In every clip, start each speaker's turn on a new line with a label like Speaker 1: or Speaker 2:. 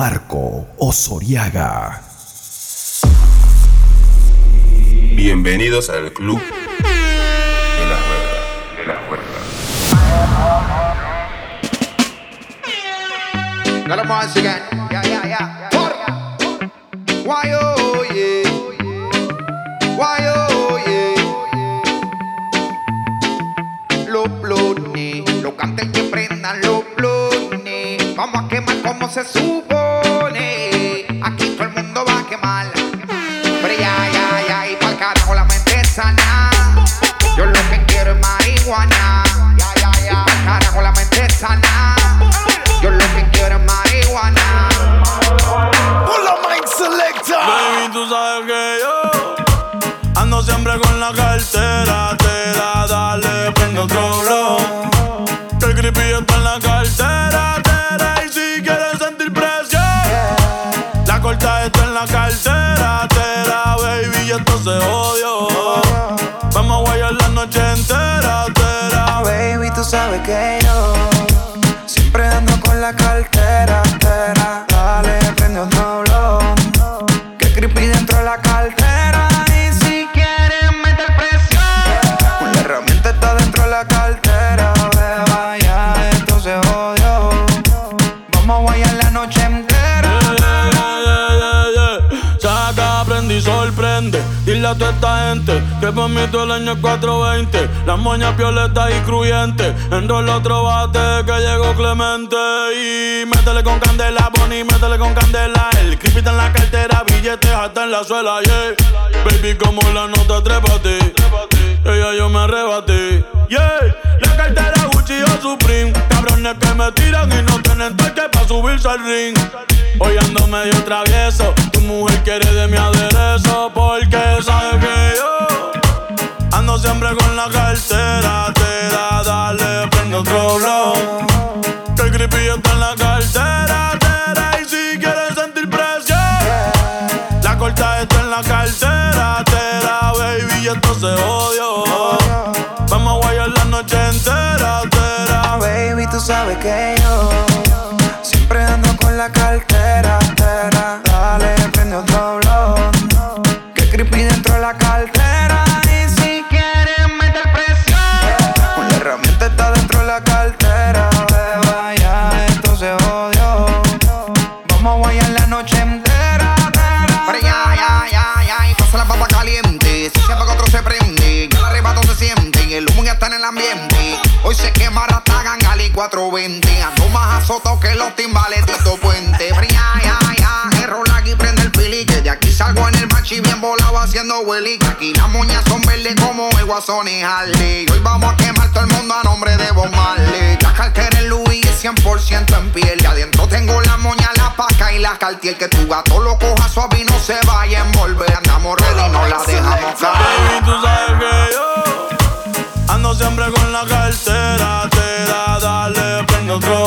Speaker 1: Marco Osoriaga.
Speaker 2: Bienvenidos al club de la rueda. De la rueda.
Speaker 3: Got them once again. Yeah, yeah, yeah. Why, oh, yeah. Why, oh, yeah. Los blones, los cantes que prendan los blones. Vamos a quemar como se supone. Marihuana. Ya, ya, ya. Pa'l carajo la mente sana. Yo lo que quiero es marihuana.
Speaker 4: Baby, tú sabes que yo ando siempre con la cartera. Te da, dale, prende otro blow. Que el creepy está en la cartera. tera, y si quieres sentir presión, la corta está en la cartera. Tera, baby, y esto se odio. Mí todo el año es 420. Las moñas violetas y cruyentes. Enrola otro bate que llegó Clemente. Y métele con candela, Bonnie, métele con candela. El creepy en la cartera, billetes hasta en la suela, yeah. Baby, como la nota, trépate. Ella yo me arrebaté, yeah. La cartera Supreme. Cabrones que me tiran y no tienen toque pa' subirse al ring. Hoy ando medio travieso. Tu mujer quiere de mi aderezo. Porque sabe que yo ando siempre con la cartera. Te da, dale, prende otro blow. Que el creepy está en la cartera. tera, y si quieres sentir presión, la corta está en la cartera. Tera, baby, y esto se odio.
Speaker 3: Ali 420. Ando más azotado que los timbales Tito Puente. Pero ya, ya, ya, error aquí prende el pili. Que de aquí salgo en el machi bien volado haciendo willy. Aquí las moñas son verdes como el guasón y Harley. Hoy vamos a quemar todo el mundo a nombre de Bob Marley. La cartera en Louis es 100% en piel. Y adentro tengo la moña, la paca y la cartier. Que tu gato lo coja suave y no se vaya a envolver. Andamos ready, no la dejamos caer.
Speaker 4: Baby, tú sabes que yo ando siempre con la cartera.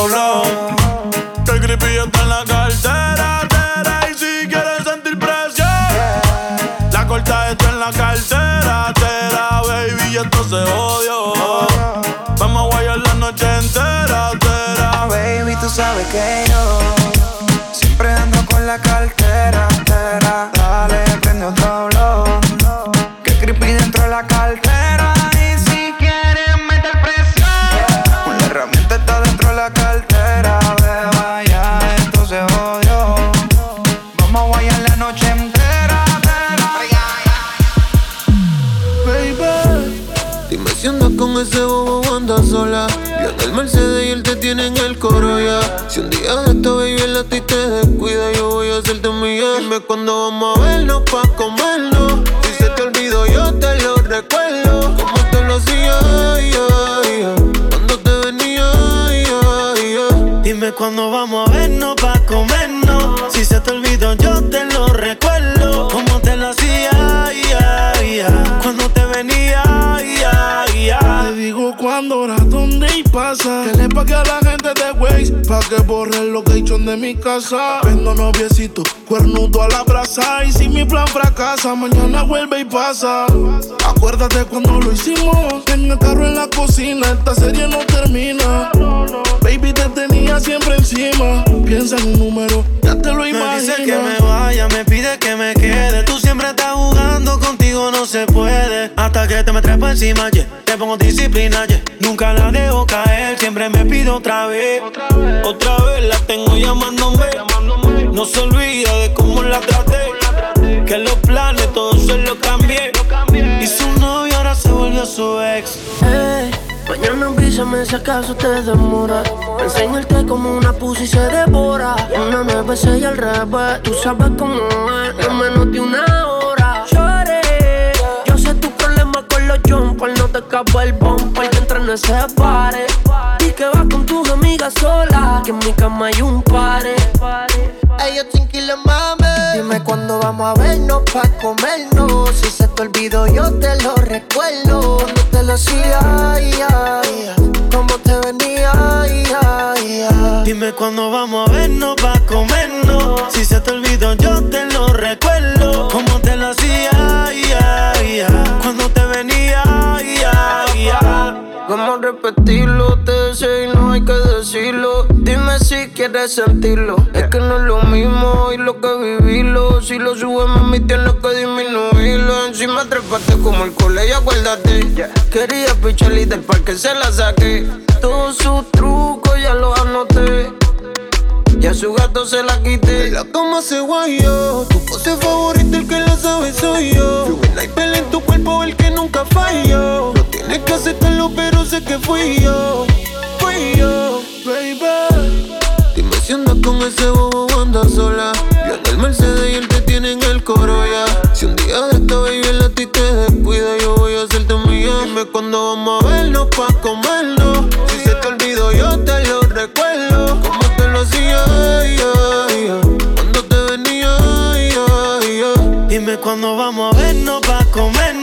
Speaker 4: Que el creepy está en la cartera. tera, y si quieres sentir presión, la corta está en la cartera. Tera, baby, y esto se odio. Vamos a guayar la noche entera. Tera.
Speaker 5: Baby, tú sabes que yo
Speaker 6: casa. Vendo noviecito, cuernudo a la brasa. Y si mi plan fracasa, mañana vuelve y pasa. Acuérdate cuando lo hicimos. En el carro en la cocina, esta serie no termina. Baby, te tenía siempre encima. Piensa en un número, ya te lo imaginas.
Speaker 7: Me dice que me vaya, me pide que me quede. Tú siempre estás jugando, contigo no se puede. Hasta que te me trepo encima, yeah. Te pongo disciplina, yeah. Nunca la dejo caer, siempre me pido otra vez. Otra vez, la tengo llamándome. No se olvida de cómo la traté. Que los planes todos se los cambié. Y su novio ahora se volvió su ex.
Speaker 8: Hey, mañana avísame si acaso te demora. Enseñarte como una pussy se devora. Una nueve, y al revés. Tú sabes cómo es, en menos de una hora. No acaba el bumper que entre en ese pare. Y que vas con tus amigas sola. Que en mi cama hay un pare.
Speaker 9: Ellos tranquilos, mami. Dime cuándo vamos a vernos pa' comernos. Si se te olvidó, yo te lo recuerdo. No te lo hacía, cómo te venía,
Speaker 7: Dime cuándo vamos a vernos pa' comernos. Si se te olvidó, yo te lo recuerdo. Cómo te lo hacía,
Speaker 9: A repetirlo, te deseo y no hay que decirlo. Dime si quieres sentirlo. Es que no es lo mismo y lo que vivirlo. Si lo subes, mami, tienes que disminuirlo. Encima trepaste como el colegio, acuérdate. Quería picharle del parque, se la saqué. Todos sus trucos ya los anoté. Y a su gato se la quité.
Speaker 10: La toma se guayó. Tu pose favorita, el que la sabe soy yo. Buena en tu cuerpo, el que nunca falló. Aceptarlo, pero sé que fui yo. Fui yo, baby. Dime si andas con ese bobo anda sola. Yo el Mercedes y él te tiene en el coro ya. Si un día de esta baby el a ti te descuida, yo voy a hacerte mía. Dime cuando vamos a vernos pa' comernos. Si se te olvidó, yo te lo recuerdo. Como te lo hacía, cuando te venía,
Speaker 7: Dime cuándo vamos a vernos pa' comernos.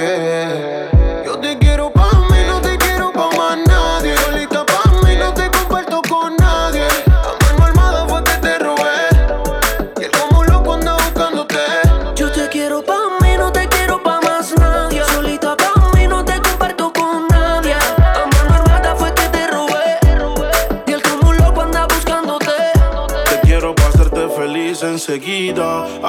Speaker 10: que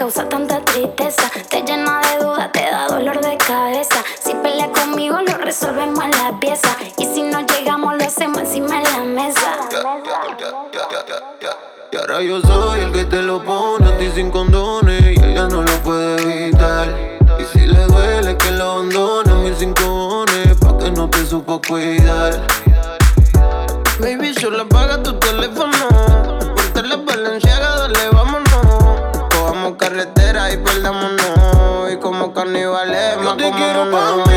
Speaker 11: causa tanta tristeza? Te llena de dudas, te da dolor de cabeza. Si pelea conmigo, lo resolvemos en la pieza. Y si no llegamos, lo hacemos encima de la mesa.
Speaker 10: Y ahora yo soy el que te lo pone a ti sin condones y ella no lo puede evitar. Y si le duele que lo abandone, mis cinco pa'
Speaker 12: por cuidar. Baby, solo apaga tu teléfono. Más
Speaker 10: te quiero pa'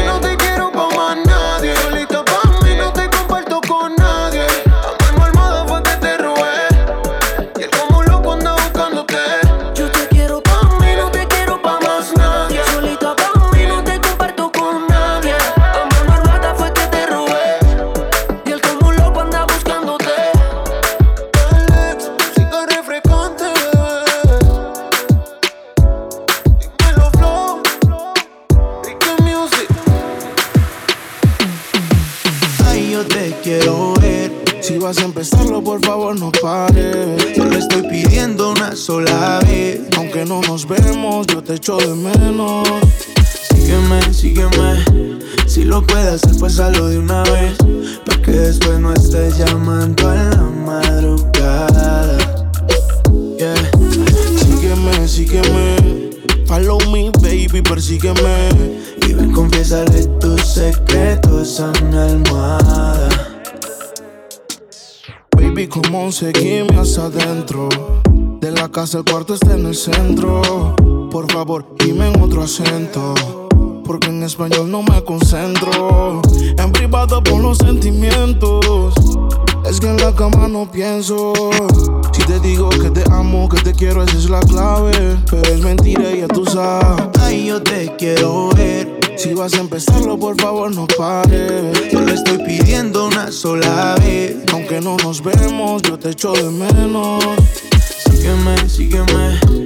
Speaker 13: de menos. Sígueme, sígueme. Si lo puedes hacer, pues hazlo de una vez. Pa' que después no estés llamando a la madrugada. Yeah. Sígueme, sígueme. Follow me, baby, persígueme. Y ven, confiésale tus secretos a mi almohada. Baby, como seguime hacia adentro. De la casa el cuarto está en el centro. Por favor, dime en otro acento. Porque en español no me concentro. En privado por los sentimientos. Es que en la cama no pienso. Si te digo que te amo, que te quiero, esa es la clave. Pero es mentira, ya tú sabes. Ay, yo te quiero ver. Si vas a empezarlo, por favor, no pares. Yo le estoy pidiendo una sola vez. Aunque no nos vemos, yo te echo de menos. Sígueme, sígueme.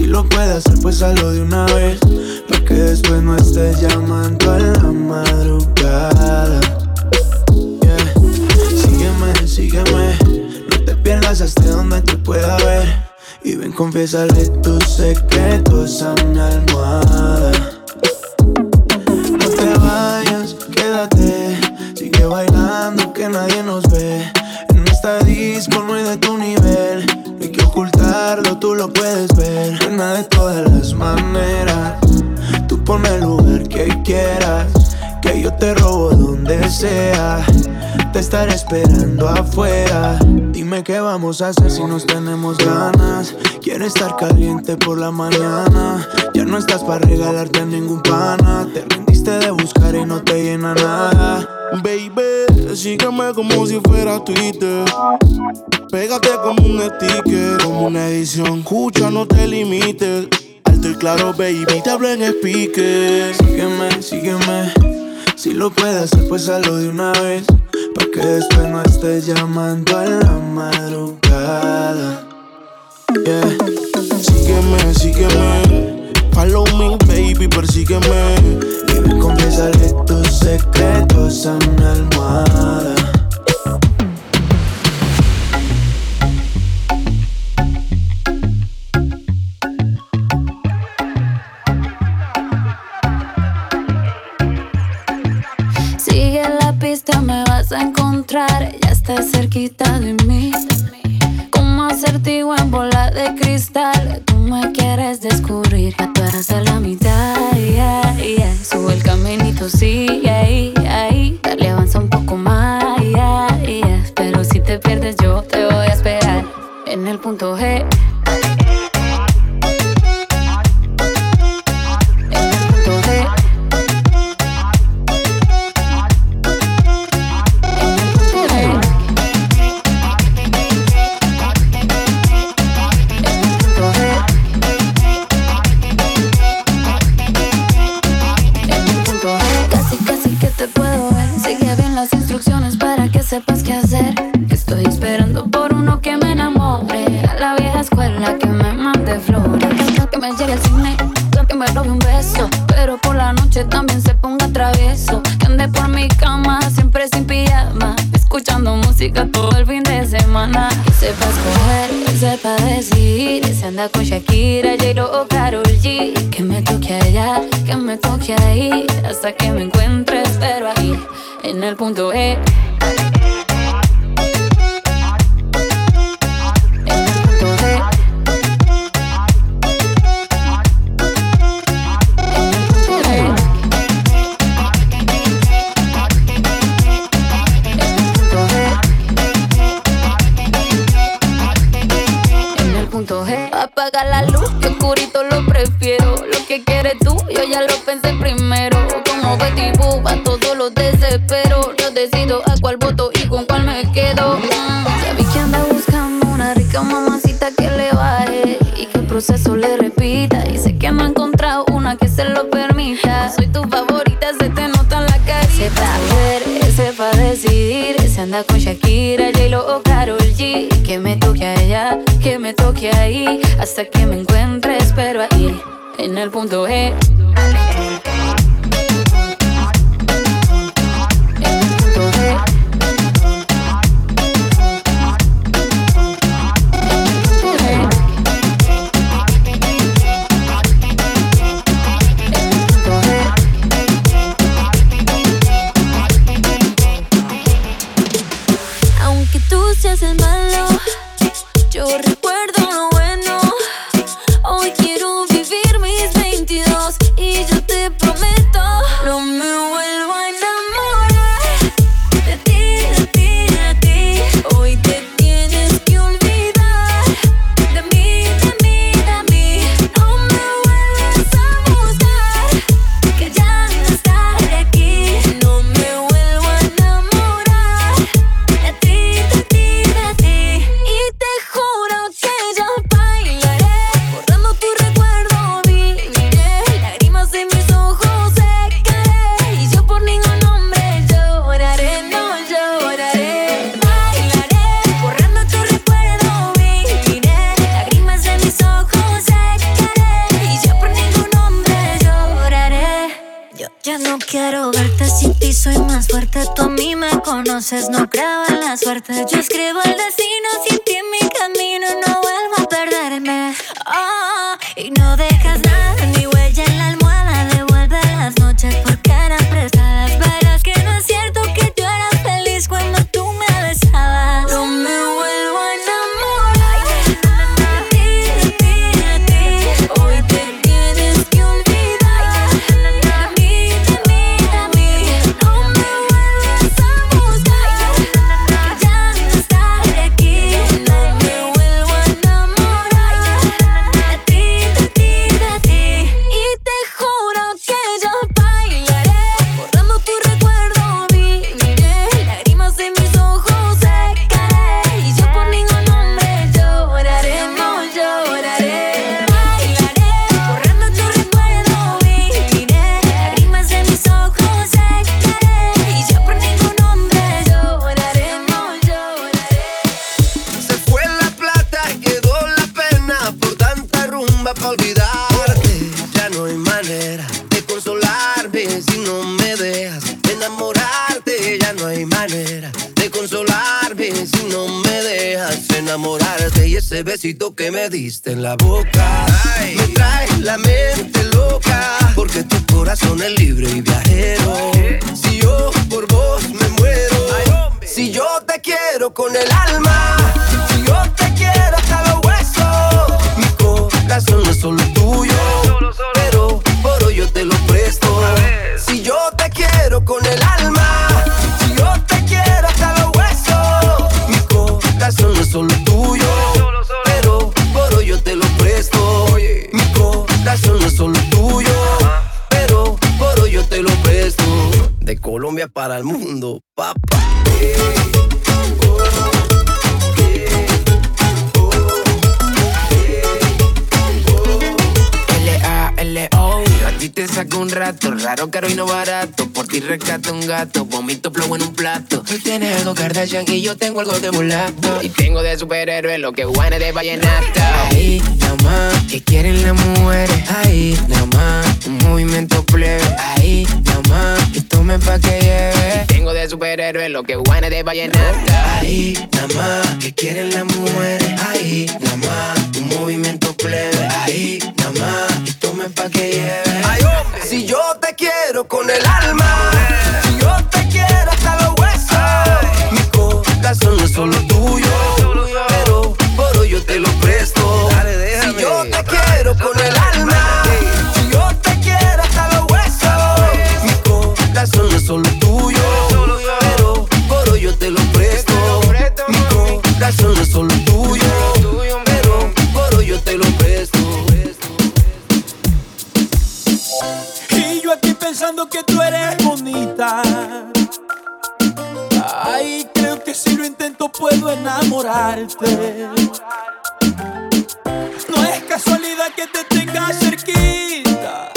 Speaker 13: Si lo puedes hacer, pues hazlo de una vez. Pa' que después no estés llamando a la madrugada. Yeah. Sígueme, sígueme. No te pierdas hasta donde te pueda ver. Y ven, confiésale tus secretos a mi almohada. No te vayas, quédate. Sigue bailando que nadie nos ve. En esta disco no hay de tu nivel. Ocultarlo, tú lo puedes ver. Buena de todas las maneras. Tú ponme el lugar que quieras. Que yo te robo donde sea. Te estaré esperando afuera. Dime qué vamos a hacer si nos tenemos ganas. Quiero estar caliente por la mañana. Ya no estás para regalarte a ningún pana. Te de buscar y no te llena nada. Baby, sígueme como si fuera Twitter. Pégate como un sticker, como una edición. Escucha, no te limites. Alto y claro, baby, te hablo en speaker. Sígueme, sígueme. Si lo puedes hacer, pues hazlo de una vez. Pa' que después no estés llamando a la madrugada. Yeah. Sígueme, sígueme. Follow me, baby, persígueme. Y confiésale tus secretos a mi almohada.
Speaker 14: Sigue la pista, me vas a encontrar. Ya estás cerquita de mí. Como acertijo en bola de cristal. Me quieres descubrir. Ya tú eres la mitad. yeah, yeah. Sube el caminito, sí, ahí, ahí. Dale, avanza un poco más. yeah, yeah. Pero si te pierdes, yo te voy a esperar. En el punto G. Música todo el fin de semana. Que sepa escoger, que sepa decidir. Se anda con Shakira, J-Lo o Karol G. Que me toque allá, que me toque ahí. Hasta que me encuentre, pero ahí, en el punto E. motivo, a todos los desespero. Yo decido a cuál voto y con cuál me quedo. Ya vi que anda buscando una rica mamacita que le baje y que el proceso le repita. Y sé que no ha encontrado una que se lo permita. Soy tu favorita, se te nota en la carita. Ver, sepa decidir. Se anda con Shakira, J-Lo o Karol G. Que me toque allá, que me toque ahí. Hasta que me encuentres, pero ahí, en el punto G.
Speaker 15: no creo la suerte. Yo escribo el destino, sin ti en mi camino no vuelvo a perderme. Oh, y no dejas me
Speaker 12: diste en la boca Colombia para el mundo, papá.
Speaker 16: L-A-L-O A ti te saco un rato, raro, caro y no barato Por ti rescato un gato, vomito flow en un plato. Tú tienes algo Kardashian y yo tengo algo de mulato. Y tengo de superhéroe lo que guane de vallenata. Ahí, nada más, que quieren las mujeres Ahí, nada más, un movimiento plebe. Ahí, nada más, que tomen pa' que lleve. Tengo de superhéroe lo que guane de vallenata. Ahí, nada más, que quieren las mujeres Ahí, nada más, un movimiento plebe. Ahí, nada más, que tomen pa' que lleve.
Speaker 12: Ay, si yo te quiero con el alma, si yo te quiero hasta los huesos, mi corazón no es solo tuyo, pero por hoy yo te lo presto. Si yo te quiero con el alma, si yo te quiero hasta los huesos, mi corazón no es solo tuyo, pero por hoy yo te lo presto. Mi corazón no es solo tuyo, pero por hoy yo te lo presto.
Speaker 17: Y yo aquí pensando que tú eres Ay, creo que si lo intento puedo enamorarte. No es casualidad que te tenga cerquita.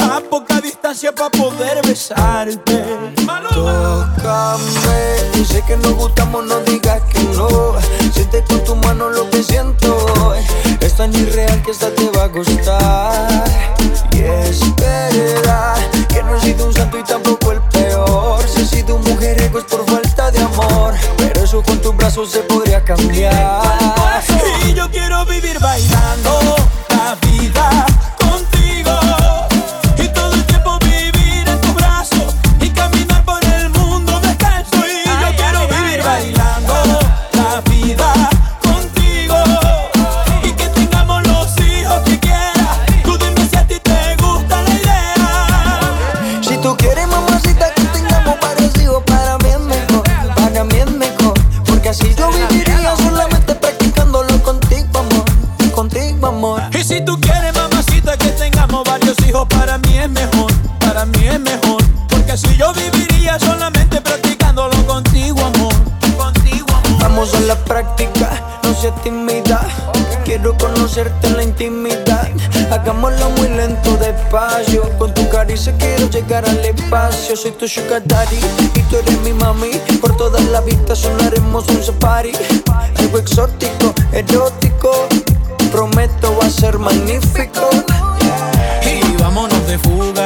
Speaker 17: A poca distancia para poder besarte.
Speaker 18: Tócame, sé que nos gustamos, no digas que no. Siente con tu mano lo que siento. Es tan irreal que esta te va a gustar. Y es He sido un santo y tampoco el peor. Si he sido un mujeriego es por falta de amor. Pero eso con tus brazos se podría cambiar. seas. Quiero conocerte en la intimidad. Hagámoslo muy lento, despacio. Con tu caricia quiero llegar al espacio. Soy tu sugar daddy y tú eres mi mami. Por toda la vista sonaremos un safari. Algo exótico, erótico. Prometo va a ser magnífico.
Speaker 17: Y vámonos de fuga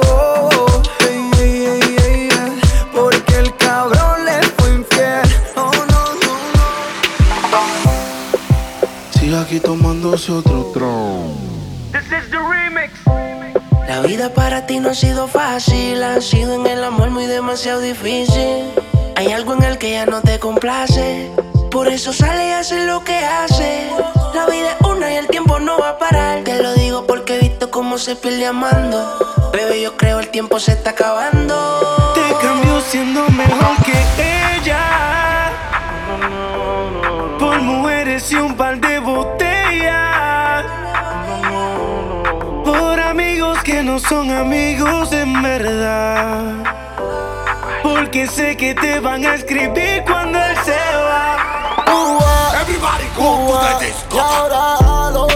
Speaker 19: no.
Speaker 6: Sigue aquí tomándose otro tron.
Speaker 20: La vida para ti no ha sido fácil, ha sido en el amor muy demasiado difícil. Hay algo en el que ya no te complace, por eso sale y hace lo que hace. La vida es una y el tiempo no va a parar. Te lo digo porque he visto cómo se pierde amando. Bebé, yo creo el tiempo se está acabando.
Speaker 7: Te cambio siendo mejor que ella. Por mujeres y un par de botellas. Que no son amigos en verdad. Porque sé que te van a escribir cuando él se va.
Speaker 21: Everybody go to the disco.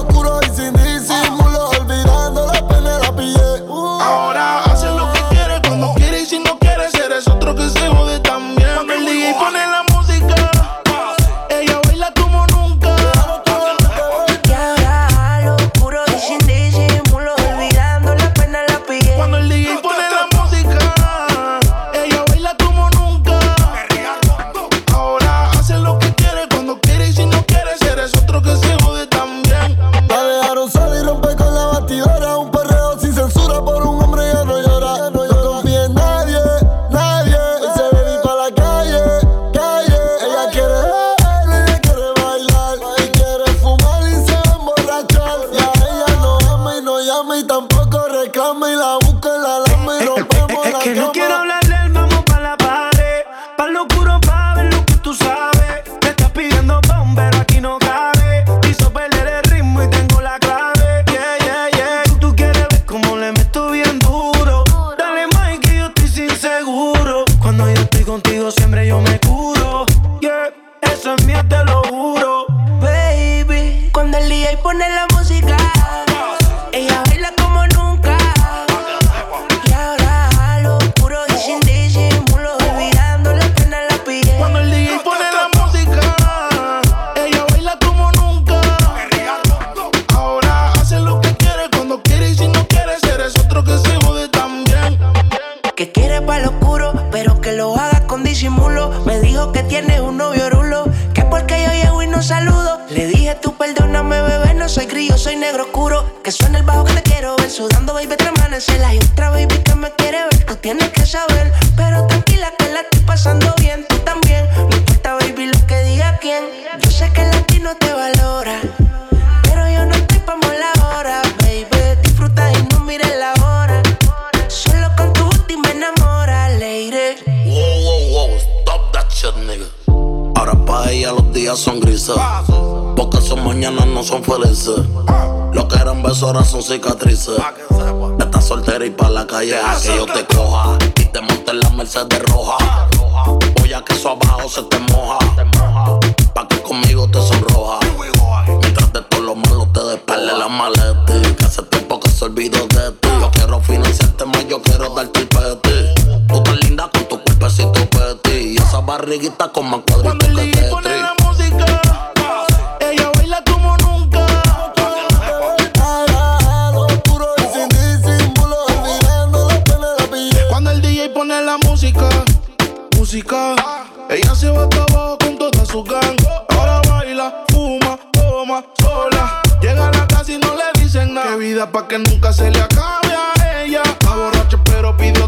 Speaker 20: negro oscuro. Que suena el bajo que te quiero ver. Sudando, baby, te amanecer. y otra baby que me quiere ver. Tú tienes que saber. Pero tranquila que la estoy pasando bien. Tú también. No importa, baby, lo que diga quién. Yo sé que el latino te valora. Pero yo no estoy pa' la hora, baby. Disfruta y no mires la hora. Solo con tu booty me enamora, lady.
Speaker 22: Wow, wow, wow. Stop that shit, nigga. Ahora para ella los días son grises. Porque son mañanas no son felices. Lo que eran besos ahora son cicatrices. Estás soltera y pa' la calle a que yo te coja. Y te monte en la Mercedes roja. Voy a que eso abajo se te moja. Pa' que conmigo te sonroja. Mientras de todo lo malo te despale la maleta. Que hace tiempo que se olvidó de ti. Yo quiero financiarte más, yo quiero darte el pete barriguita con más cuadritos que Tetris.
Speaker 4: la música, ella baila como nunca. Cuando el DJ pone la música, música, ella se va hasta abajo con toda su gang. Ahora baila, fuma, toma, sola. Llega a la casa y no le dicen nada. Qué vida pa' que nunca se le acabe a ella. Está borracha pero pidió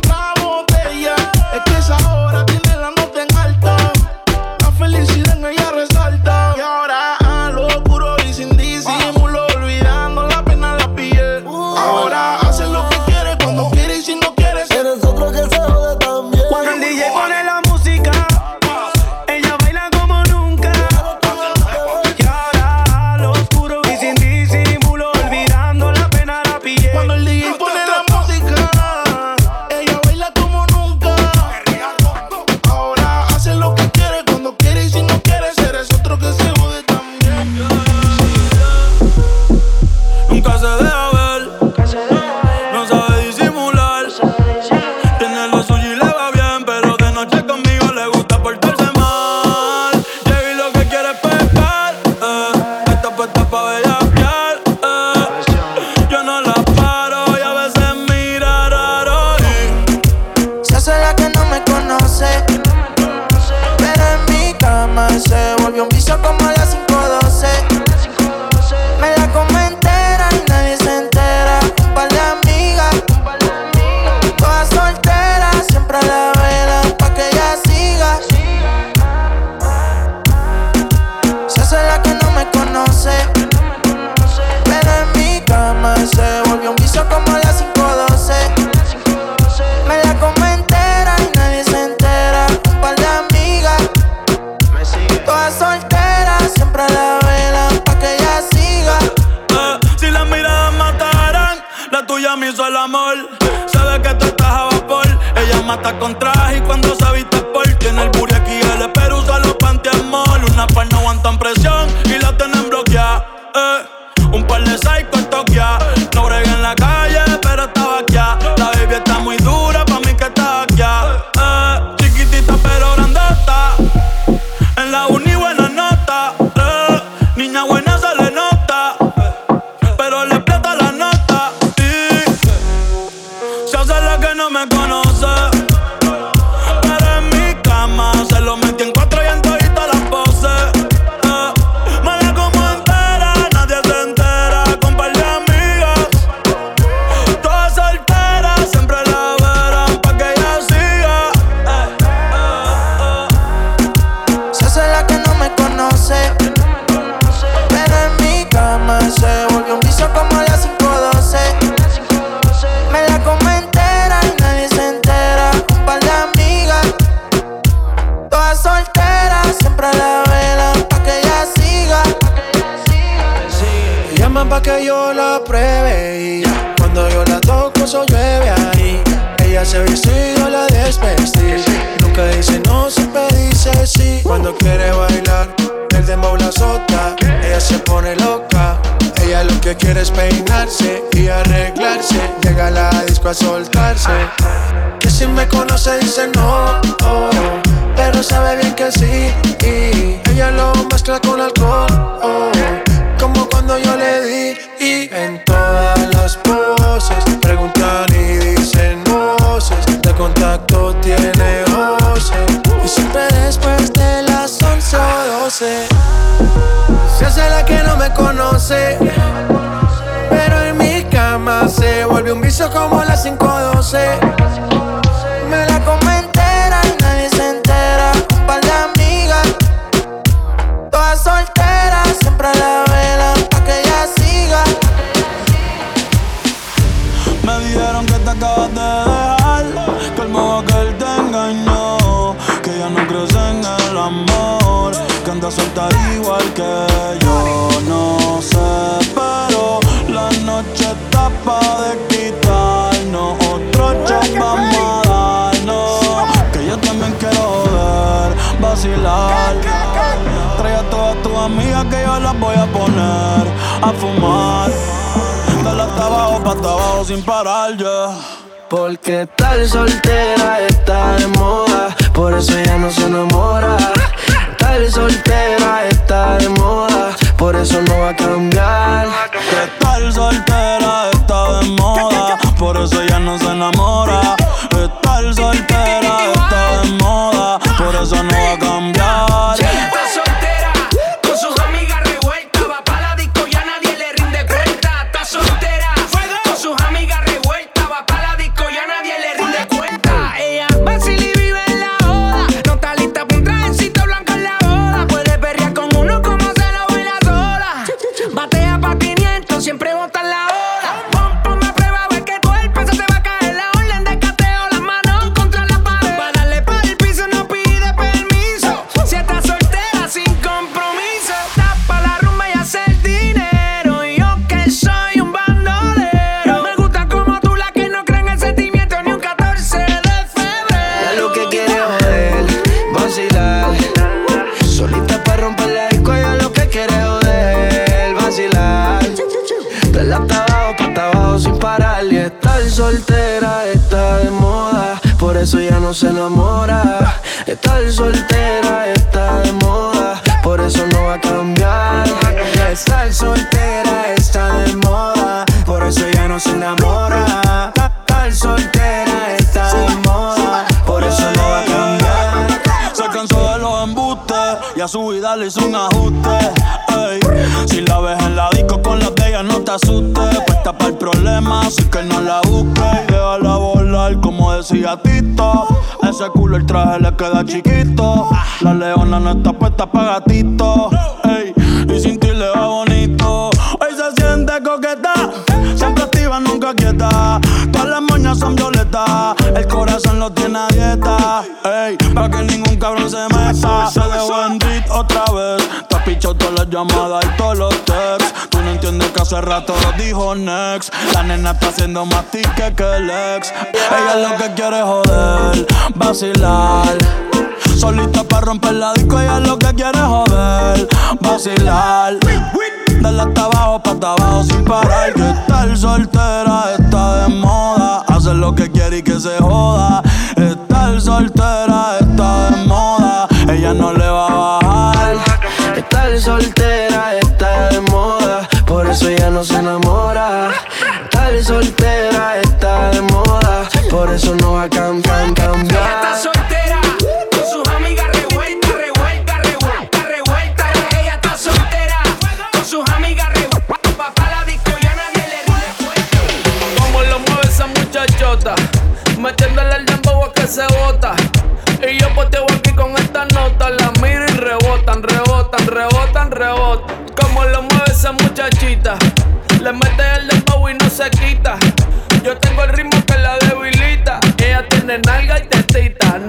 Speaker 19: Porque estar soltera está
Speaker 4: puesta para gatito. Ey, y sin ti le va bonito. Hoy se siente coqueta, siempre activa, nunca quieta. Todas las moñas son violetas, el corazón lo tiene a dieta. Ey, para que ningún cabrón se meta. Se dejó en otra vez. Te pichado todas las llamadas y todos los texts. Entiendes que hace rato lo dijo Next. La nena está haciendo más tique que el ex. Ella lo que quiere joder, vacilar. Solita para romper la disco, ella lo que quiere joder, vacilar. Dale hasta abajo, pa' hasta abajo sin parar. Que estar soltera está de moda. Hacer lo que quiere y que se joda. Estar soltera está de moda. Ella no le va a bajar.
Speaker 19: Estar soltera está de moda, por eso ella no se enamora. Estar soltera está de moda, por eso no va a cam- cam-
Speaker 20: Ella
Speaker 19: cambiar.
Speaker 20: está soltera, con sus amigas revueltas, revueltas, revueltas, revueltas. Ella está soltera, con sus amigas revueltas. Va pa' la disco y a nadie le cuenta.
Speaker 23: Como lo mueve esa muchachota, metiéndole el dembow a que se bota. Y yo poteo aquí con esta nota, la miro y rebotan, rebotan, rebotan, rebotan. Muchachita, le mete el dembow y no se quita. Yo tengo el ritmo que la debilita. Ella tiene nalga y tetita.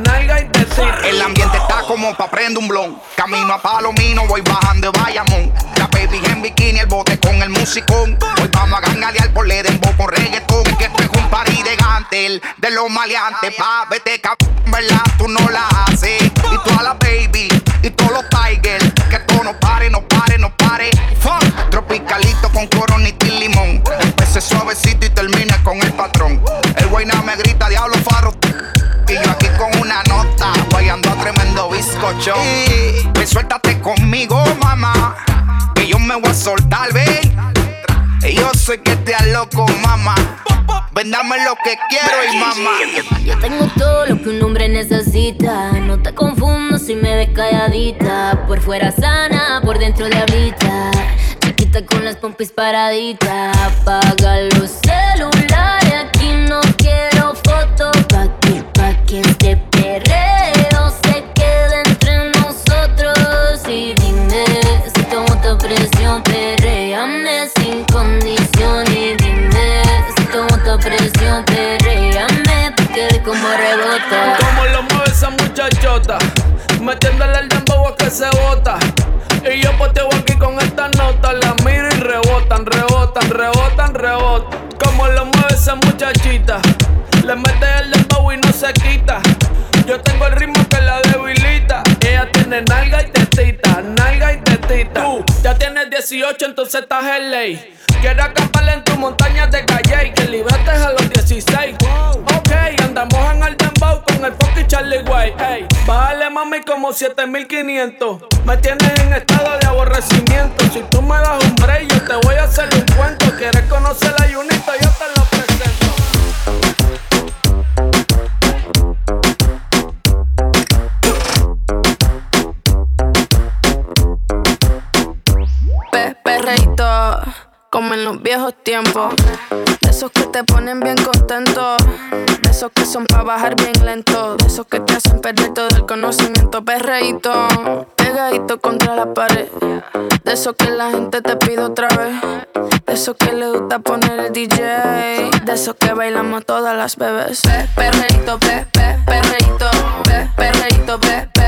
Speaker 3: El ambiente está como pa' prender un blon. Camino a Palomino, voy bajando de Bayamón. La baby en bikini, el bote con el musicón. Hoy vamos a gangalear por Ledembo con reggaetón. Que esto es un party de gantel, de los maleantes. Pa' vete cabrón, ¿verdad? Tú no la haces. Y toda la baby, y todos los tigers. Que esto no pare, no pare, no pare. Tropicalito con coronita y limón. Empecé suavecito y termina con el patrón. El guayna me grita, diablo faro. Y yo aquí con una nota, guayando a tremendo bizcocho. Y suéltate conmigo, mamá. Que yo me voy a soltar, ven. Y yo soy que te loco, mamá. Ven, dame lo que quiero y mamá.
Speaker 17: Yo tengo todo lo que un hombre necesita. No te confundas si me ves calladita. Por fuera sana, por dentro diablita. Chiquita con las pompis paraditas. Apaga los celulares. Aquí no quiero fotos. Que, este perreo se quede entre nosotros. Y dime si tomo tu presión, perréame sin condición. Y dime si tomo tu presión, perréame porque como rebota.
Speaker 23: Como lo mueve esa muchachota, metiéndole al dembow que se bota. Y yo poteo aquí con esta nota, la miro y rebotan, rebotan, rebotan, rebotan. Como lo mueve esa muchachita, le mete Yo tengo el ritmo que la debilita. Ella tiene nalga y tetita, nalga y tetita. Tú ya tienes 18, entonces estás en ley. Quiero acampar en tu montaña de calle y que librates a los 16. Ok, andamos en el dembow con el fucking Charlie Way. Ey, bájale mami como 7500. Me tienes en estado de aborrecimiento. Si tú me das un break, yo te voy a hacer un cuento. ¿Quieres conocer la Junito? Yo te lo presento.
Speaker 24: Perreíto, como en los viejos tiempos. De esos que te ponen bien contento. De esos que son para bajar bien lento. De esos que te hacen perder todo el conocimiento. Perreíto, pegadito contra la pared. De esos que la gente te pide otra vez. De esos que le gusta poner el DJ. De esos que bailamos todas las bebés. Pe perreíto, pe pe perreíto. Pe perreíto, pe pe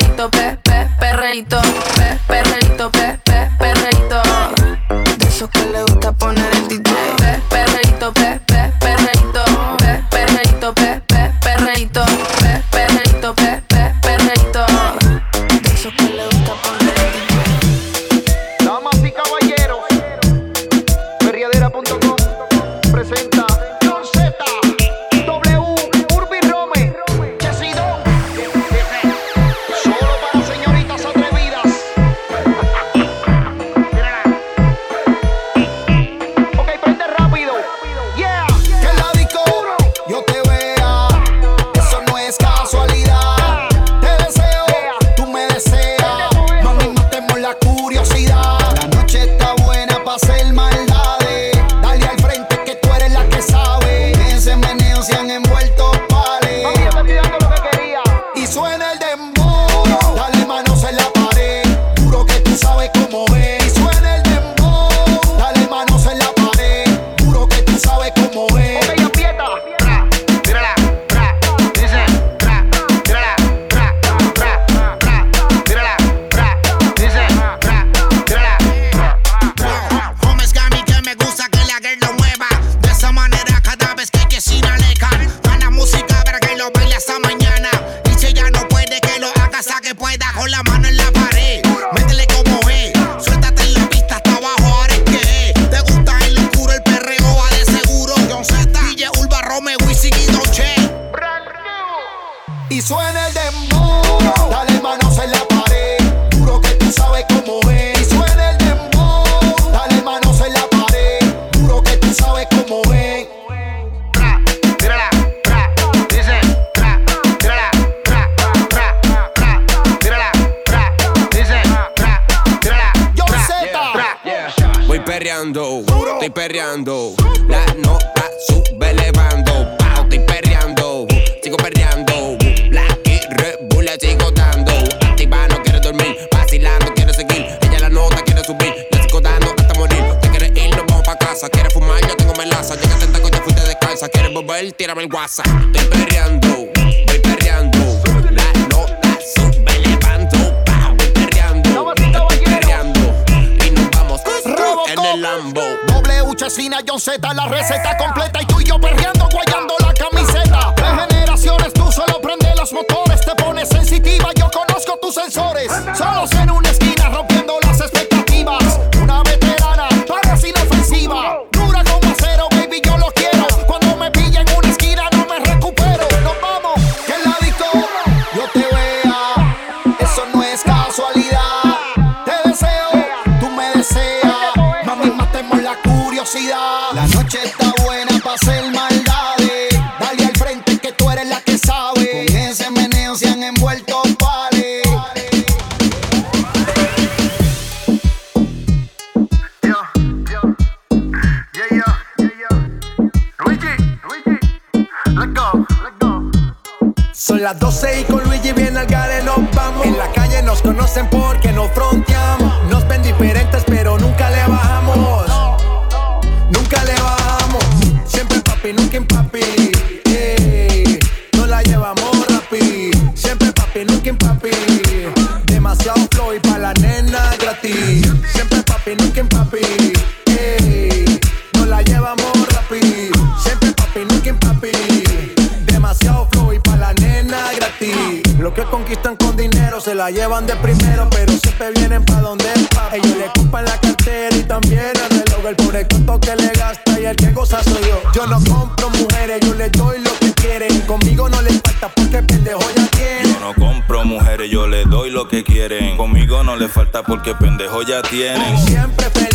Speaker 24: perreíto, pe, perreíto, pe, pe, perreíto. De esos que le
Speaker 25: perreando. La nota sube elevando. Pau, estoy perreando. Sigo perreando. La que rebula, sigo dando. Activa, no quiere dormir. Vacilando, quiere seguir. Ella la nota,
Speaker 26: quiere subir. Le sigo dando hasta morir. Te quieres ir, nos vamos pa' casa. Quieres fumar, yo tengo melaza. Llega a tentaco, yo fuiste descalza. Quieres volver, tírame el WhatsApp.
Speaker 27: Estoy asesina, John la receta completa y tú y yo perreando, guayando la camiseta. De generaciones, tú solo prende los motores, te pones sensitiva, yo conozco tus sensores. Solo en
Speaker 28: un conocen porque no frontean llevan de primero, pero siempre vienen pa' donde es papá. Ellos le compran la cartera y también el reloj. El pobre tonto que le gasta y el que goza soy yo. Yo no compro mujeres, yo les doy lo que quieren. Conmigo no les falta porque pendejo ya tienen.
Speaker 29: Yo no compro mujeres, yo les doy lo que quieren. Conmigo no les falta porque pendejo ya tienen.
Speaker 28: Siempre feliz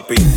Speaker 29: papi.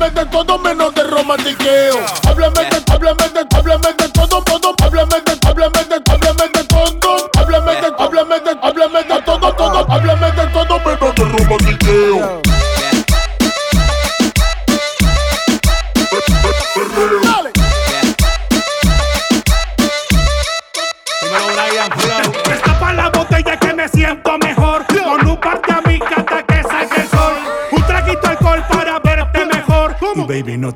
Speaker 30: Háblame de
Speaker 6: todo menos de romantiqueo.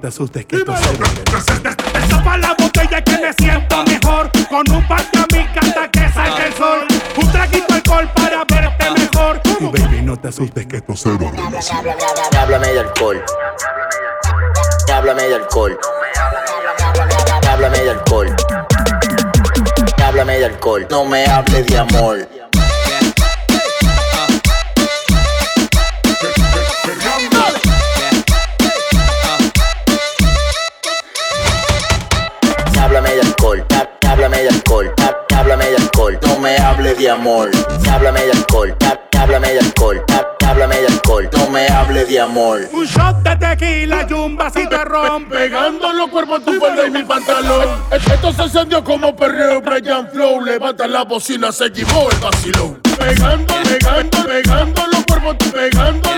Speaker 31: te asustes que esto se Tapa la botella que me siento mejor. Con un par de amigas hasta que salga el sol. Un traguito de alcohol para verte mejor. Y baby no te asustes que esto se
Speaker 30: va Háblame de alcohol. Háblame de alcohol. Háblame de alcohol. Háblame de alcohol. No me hables de amor. amor, háblame de alcohol, háblame de alcohol, háblame de alcohol, no me hable de amor.
Speaker 31: Un shot de tequila y un vasito de ron, pegando los cuerpos tu falda y mi pantalón. Esto se encendió como perreo, Brian Flow, levanta la bocina, se llevó el vacilón. Pegando, pegando, pegando los cuerpos,
Speaker 15: tú
Speaker 10: pegando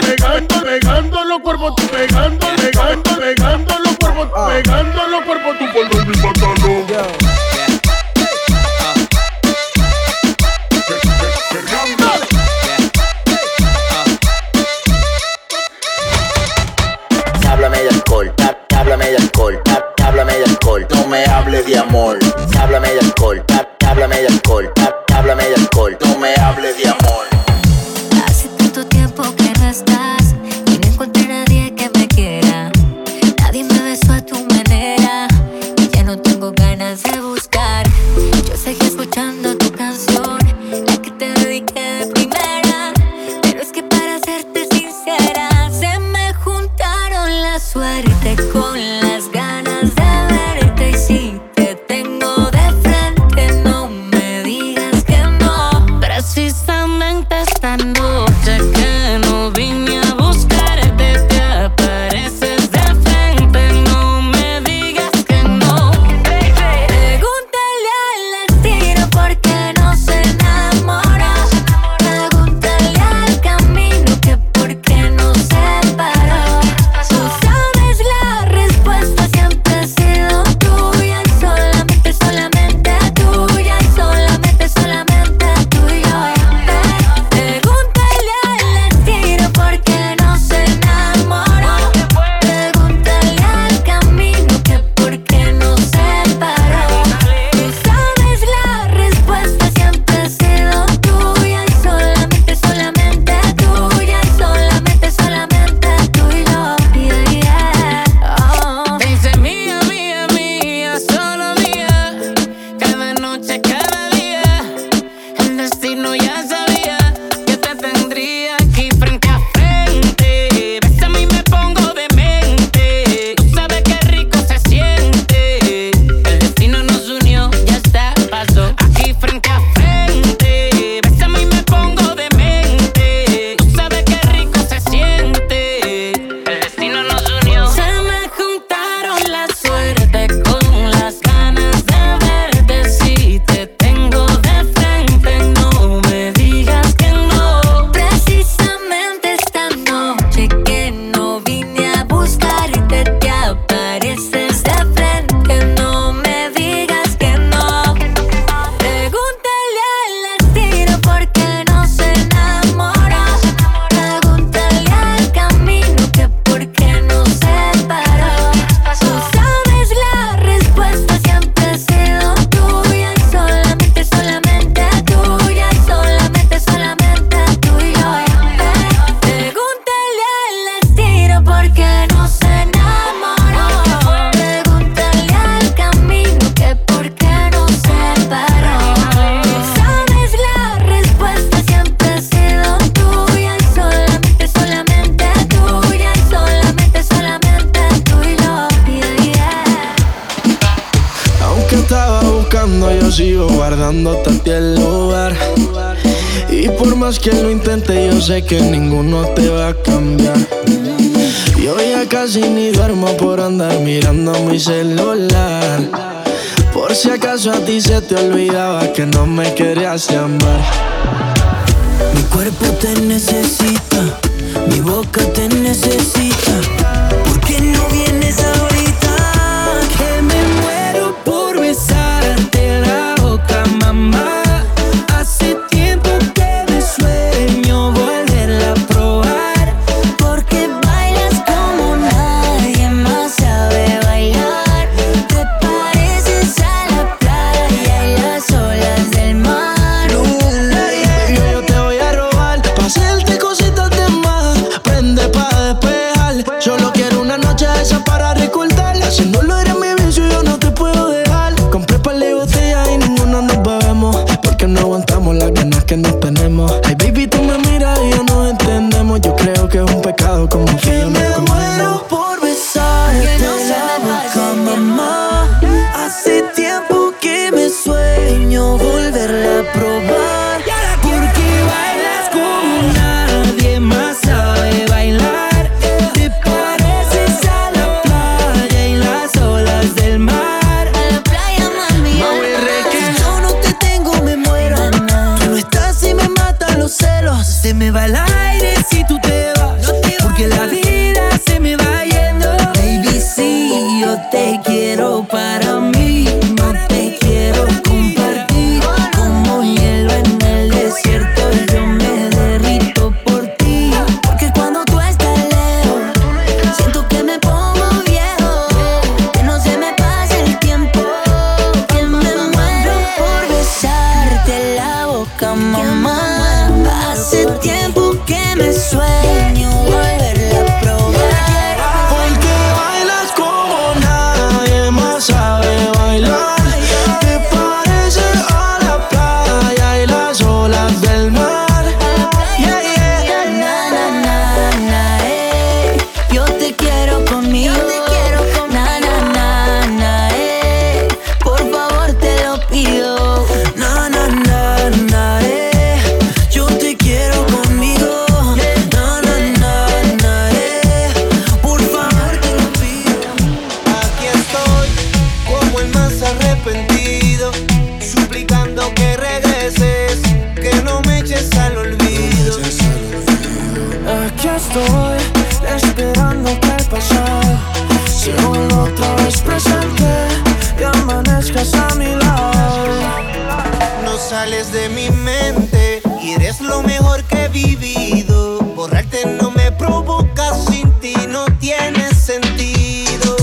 Speaker 10: sales de mi mente y eres lo mejor que he vivido. Borrarte no me provoca, sin ti no tiene sentido.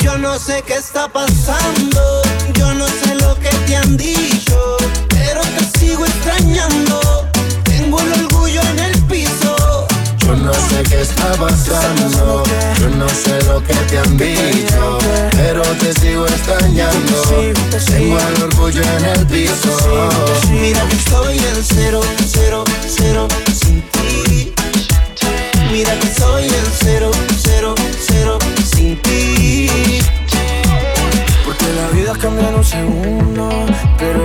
Speaker 10: Yo no sé qué está pasando, yo no sé lo que te han dicho,
Speaker 32: sé qué está pasando, yo no sé lo que te han dicho, pero te sigo extrañando. Tengo el orgullo en el piso.
Speaker 10: Mira que estoy en cero, cero, cero sin ti. Mira que estoy en cero, cero, cero sin ti.
Speaker 19: Porque la vida cambia en un segundo, el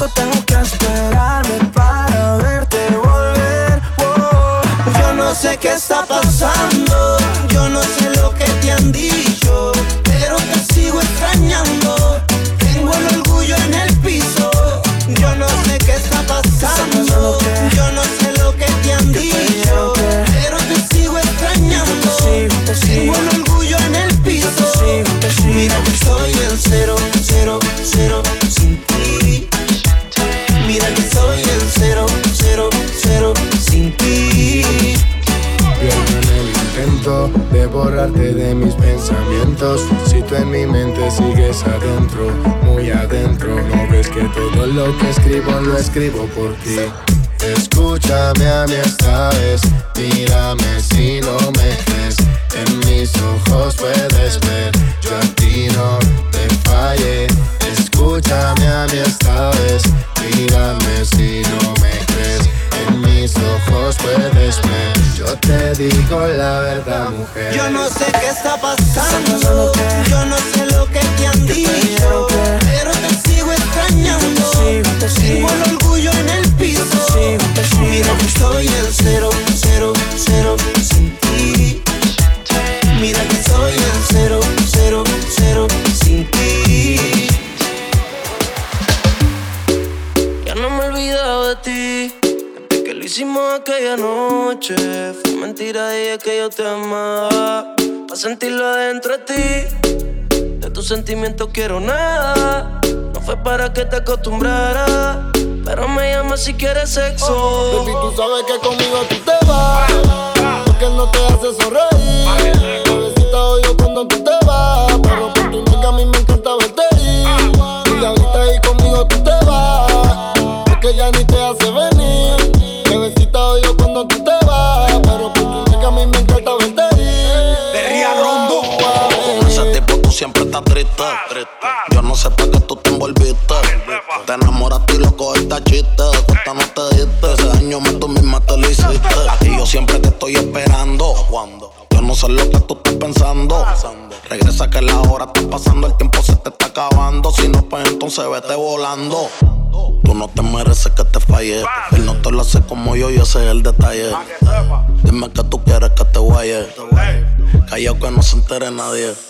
Speaker 19: ¿Cuánto tengo que esperarme para verte volver? Oh.
Speaker 10: Yo no sé qué está pasando, yo no sé lo que te han dicho,
Speaker 32: borrarte de mis pensamientos. Si tú en mi mente sigues adentro, muy adentro, no ves que todo lo que escribo lo escribo por ti. Escúchame a mí esta vez, mírame si no me crees. En mis ojos puedes ver, yo a ti no te fallé. Escúchame a mí esta vez, mírame si no me crees. En mis ojos puedes ver, te digo la verdad, mujer.
Speaker 10: Yo no sé qué está pasando, yo no sé lo que te han dicho, pero te sigo extrañando. Tengo el orgullo en el piso. Mira que estoy en cero, cero, cero sin ti. Mira que estoy en cero, cero, cero sin ti.
Speaker 6: Ya no me he olvidado de ti. Desde que lo hicimos aquella noche. Mentira, dije que yo te amaba. Pa' sentirlo adentro de ti. De tus sentimientos quiero nada. No fue para que te acostumbrara. Pero me llama si quieres sexo.
Speaker 21: Baby, tú sabes que conmigo tú te vas. Porque no te hace sonreír. Bebecita odio cuando tú te vas. Pero por tu a mí me encanta verte ir. Y ahorita ahí conmigo tú te vas. Porque ya ni te hace
Speaker 33: triste. Yo no sé por qué tú te envolviste. Te enamoraste y lo cogiste a chiste. De cuesta no te diste. Ese daño me tú misma te lo hiciste. Y yo siempre te estoy esperando. Yo no sé lo que tú estás pensando. Regresa que la hora está pasando, el tiempo se te está acabando. Si no, pues entonces vete volando. Tú no te mereces que te falle. Él no te lo hace como yo y ese es el detalle. Dime que tú quieres que te guaye. Callao que no se entere nadie.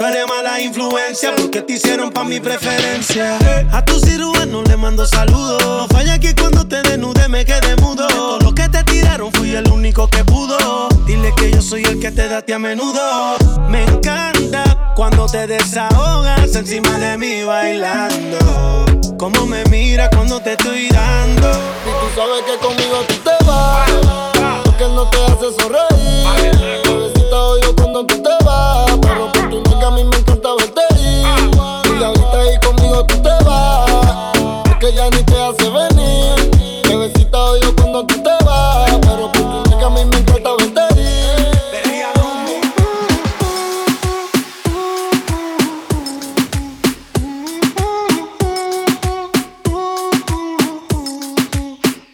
Speaker 7: Tú eres mala influencia porque te hicieron pa' mi preferencia. A tu cirujano le mando saludos. No falla que cuando te desnude me quede mudo. De todo lo que te tiraron fui el único que pudo. Dile que yo soy el que te date a menudo. Me encanta cuando te desahogas encima de mí bailando. Cómo me mira cuando te estoy dando.
Speaker 21: Y tú sabes que conmigo tú te vas. Porque él no te hace sonreír. Odio cuando tú te vas. Pero por tu nega a mí me encanta verte ir. Y ahorita ahí conmigo tú te vas. Porque ya ni te hace venir. Bebecita odio cuando tú te vas. Pero por tu nega a mí me encanta verte.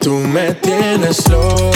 Speaker 28: Tú me tienes loco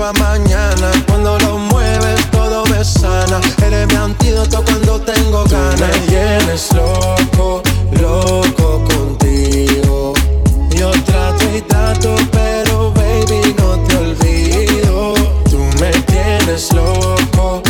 Speaker 34: Mañana. Cuando lo mueves, todo me sana. Eres mi antídoto cuando tengo ganas.
Speaker 28: Me tienes loco, loco contigo. Yo trato y trato, pero baby no te olvido. Tú me tienes loco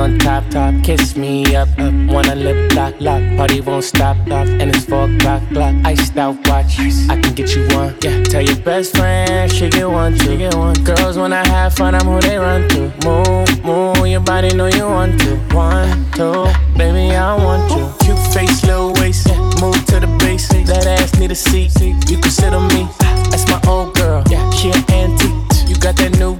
Speaker 35: on top, top. Kiss me up, up. Wanna lip lock, lock. Party won't stop, stop. And it's four o'clock, clock. Iced out watch. I can get you one. Yeah, tell your best friend she get one too. Get one. Girls when I have fun, I'm who they run to. Move, move. Your body know you want to. One, two, baby I want you. Cute face, little waist. Move to the base. That ass need a seat. You can sit on me. That's my old girl. Yeah, she an antique. You got that new.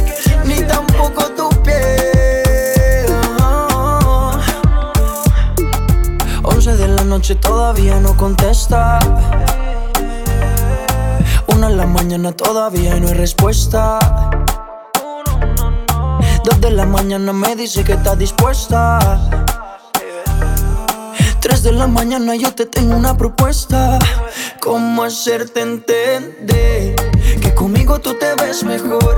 Speaker 19: tampoco tu piel. Oh. 11 de la noche todavía no contesta. Una en la mañana todavía no hay respuesta. Dos de la mañana me dice que está dispuesta. Tres de la mañana yo te tengo una propuesta. ¿Cómo hacerte entender que conmigo tú te ves mejor?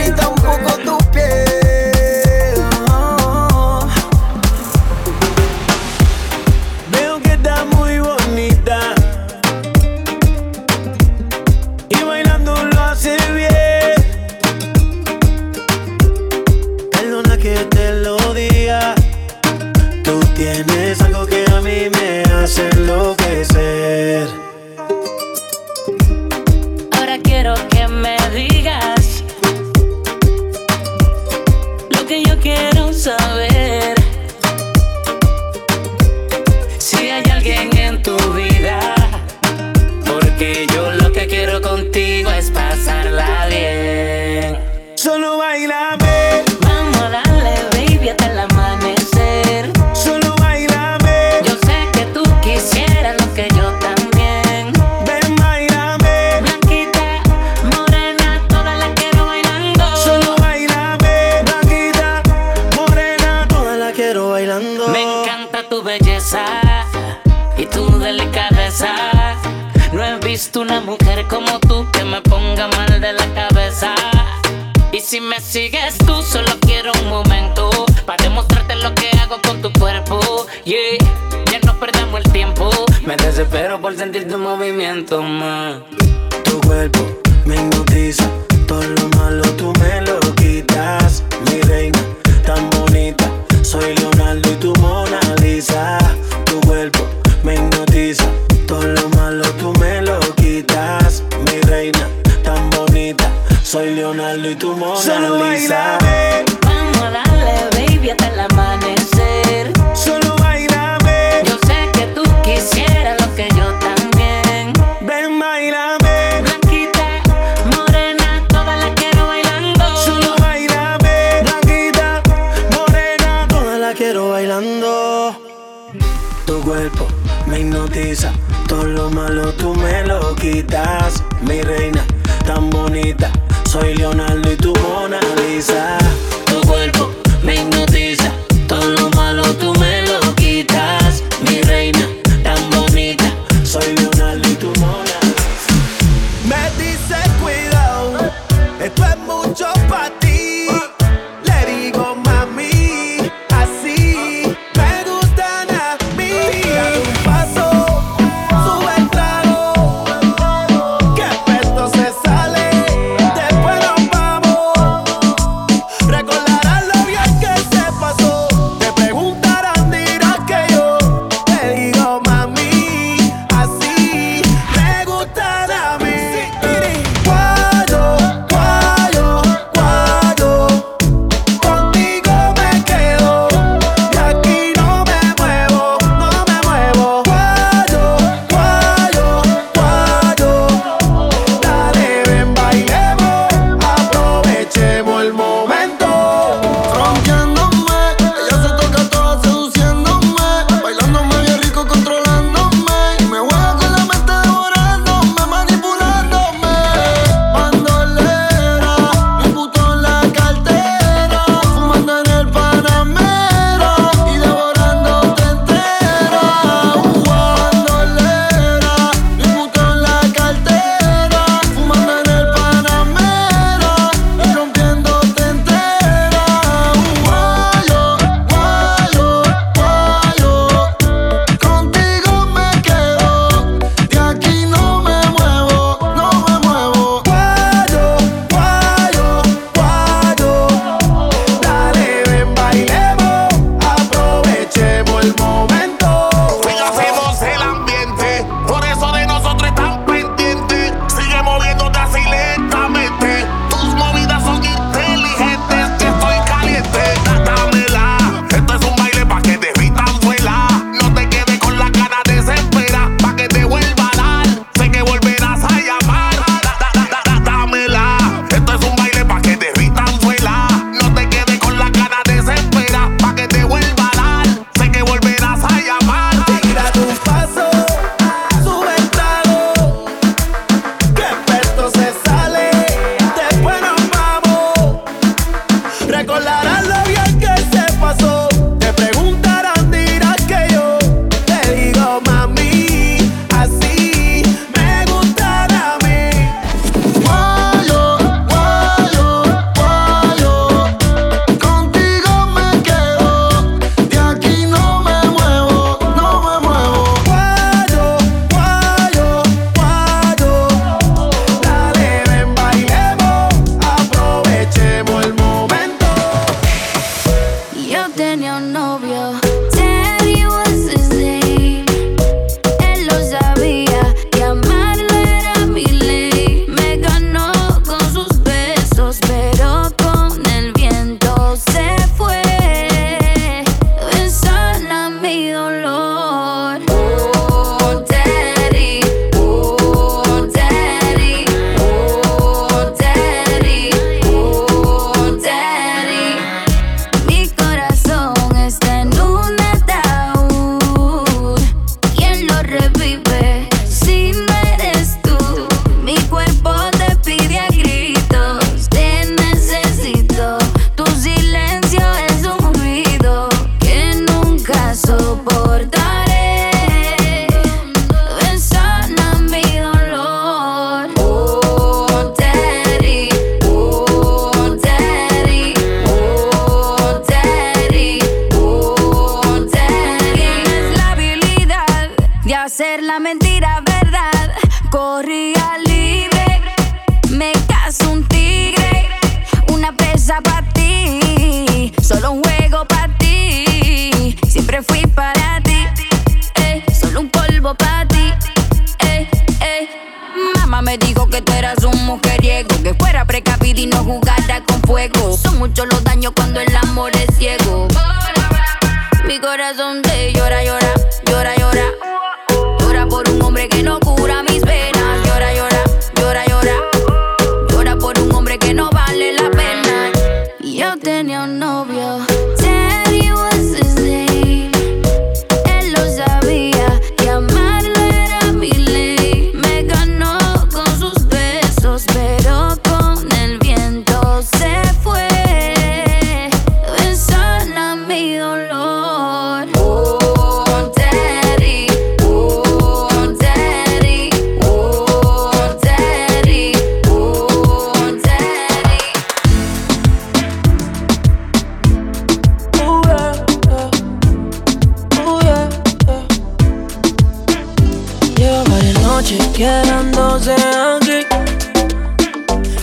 Speaker 19: ni tampoco tu piel.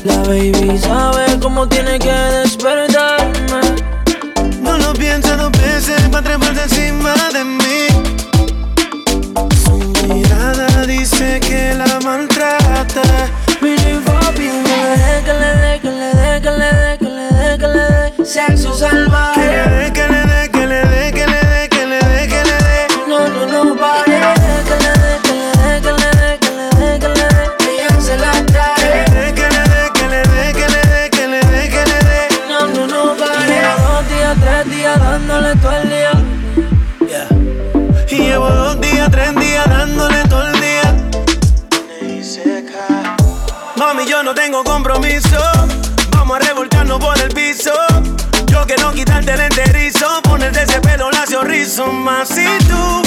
Speaker 27: La
Speaker 15: baby sabe cómo tiene que despertarme.
Speaker 7: No lo pienses dos veces pa' treparte encima de mí. Su mirada dice que la maltrata. Mire papi,
Speaker 15: no
Speaker 7: me dé que le dé, que le dé, que le dé, que le dé, que le dé.
Speaker 15: Sexo salvaje. son más
Speaker 7: y
Speaker 15: tú.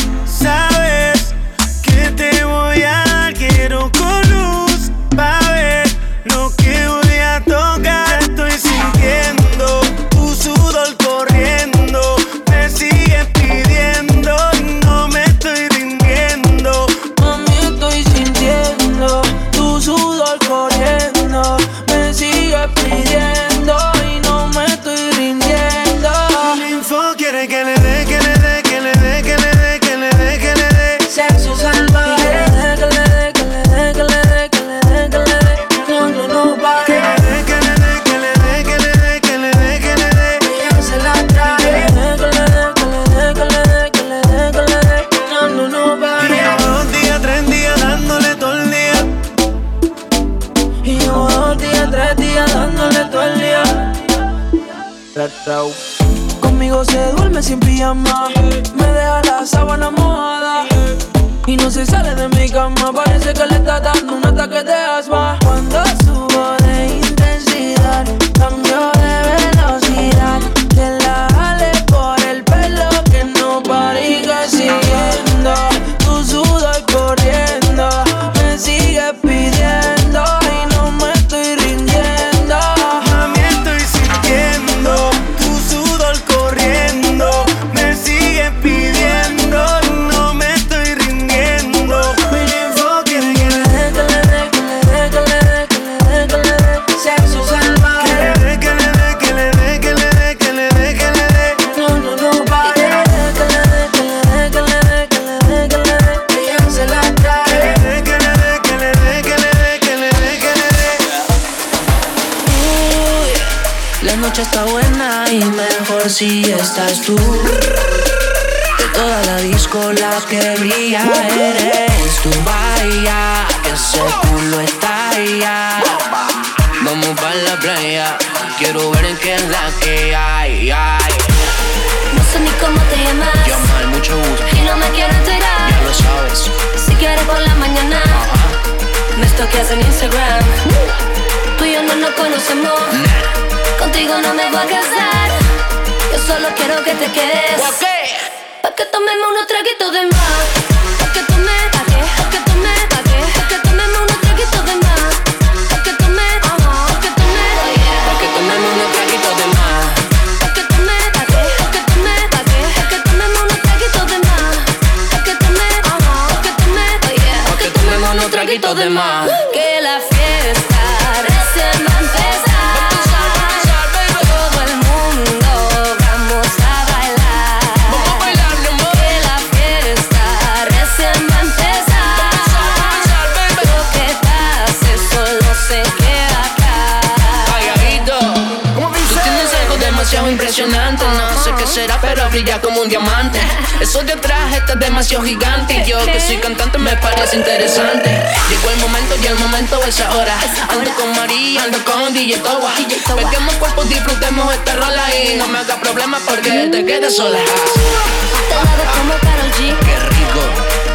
Speaker 20: será, pero brilla como un diamante. Eso de atrás está demasiado gigante. Y yo que soy cantante me parece interesante. Llegó el momento y el momento es ahora. Ando con María, ando con DJ Towa. Metemos cuerpos, disfrutemos esta rola y no me hagas problemas porque te quedes sola.
Speaker 17: Te la ves como Karol G.
Speaker 20: Qué rico.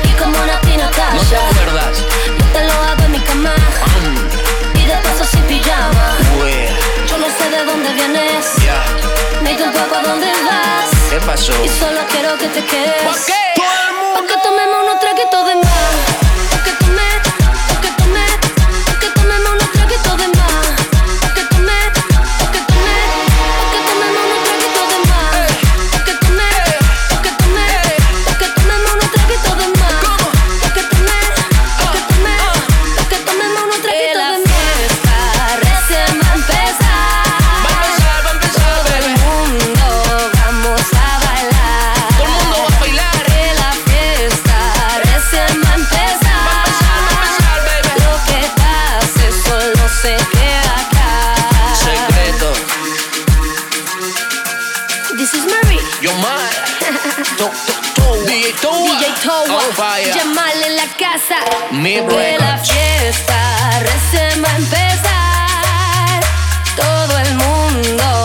Speaker 17: Y como una Natasha.
Speaker 20: No te acuerdas.
Speaker 17: Yo te lo hago en mi cama. Mm. Y de paso sin pijama. Yo no sé de dónde vienes. Ni tampoco a dónde vas.
Speaker 20: ¿Qué pasó?
Speaker 17: Y solo quiero que te quedes.
Speaker 20: ¿Por qué?
Speaker 17: Pa' que tomemos unos traguitos de más.
Speaker 36: Mi
Speaker 15: que la fiesta recién va a empezar. Todo el mundo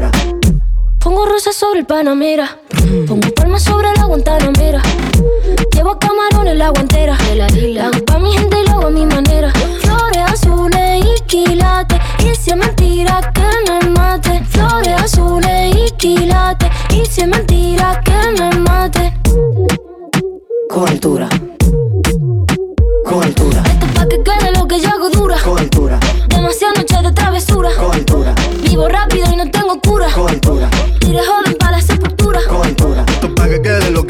Speaker 15: Pongo rosas sobre el Panamera. Pongo palmas sobre la Guantanamera. Llevo camarones la guantera. La hago pa' mi gente y lo hago a mi manera. Flores azules y quilates. Y si es mentira que me mate. Flores azules y quilates. Y si es mentira que me mate.
Speaker 7: Con altura. Con altura.
Speaker 15: Esto es pa' que quede lo que yo hago dura.
Speaker 7: Con altura.
Speaker 15: Demasiadas noches de travesura.
Speaker 7: Con altura.
Speaker 15: Vivo rápido y no tengo cura.
Speaker 7: Con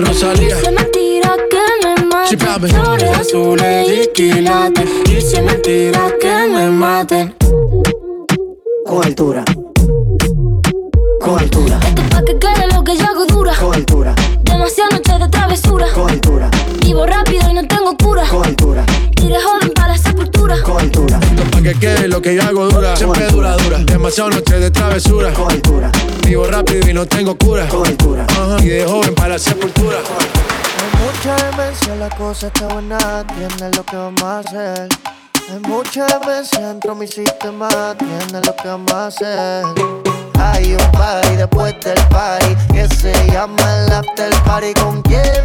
Speaker 37: Rosalía.
Speaker 15: Es mentira que me
Speaker 37: Sí,
Speaker 15: mate.
Speaker 37: papi.
Speaker 15: Flores azules y quilates. Es mentira que me maten.
Speaker 7: Con altura. Con altura.
Speaker 15: Esto es pa' que quede lo que yo hago dura.
Speaker 7: Con altura.
Speaker 15: Demasiadas noches de travesura.
Speaker 7: Con altura.
Speaker 15: Vivo rápido
Speaker 37: pa' que quede lo que yo hago dura. Siempre dura, dura. Demasiado noches de travesura.
Speaker 7: Con altura.
Speaker 37: Vivo rápido y no tengo cura. Ajá. Y de joven para la sepultura.
Speaker 9: Hay mucha demencia, la cosa está buena, tiene lo que vamos a hacer. Hay mucha demencia dentro de mi sistema, tiene lo que vamos a hacer. Hay un party después del party que se llama el after party. ¿Con quién?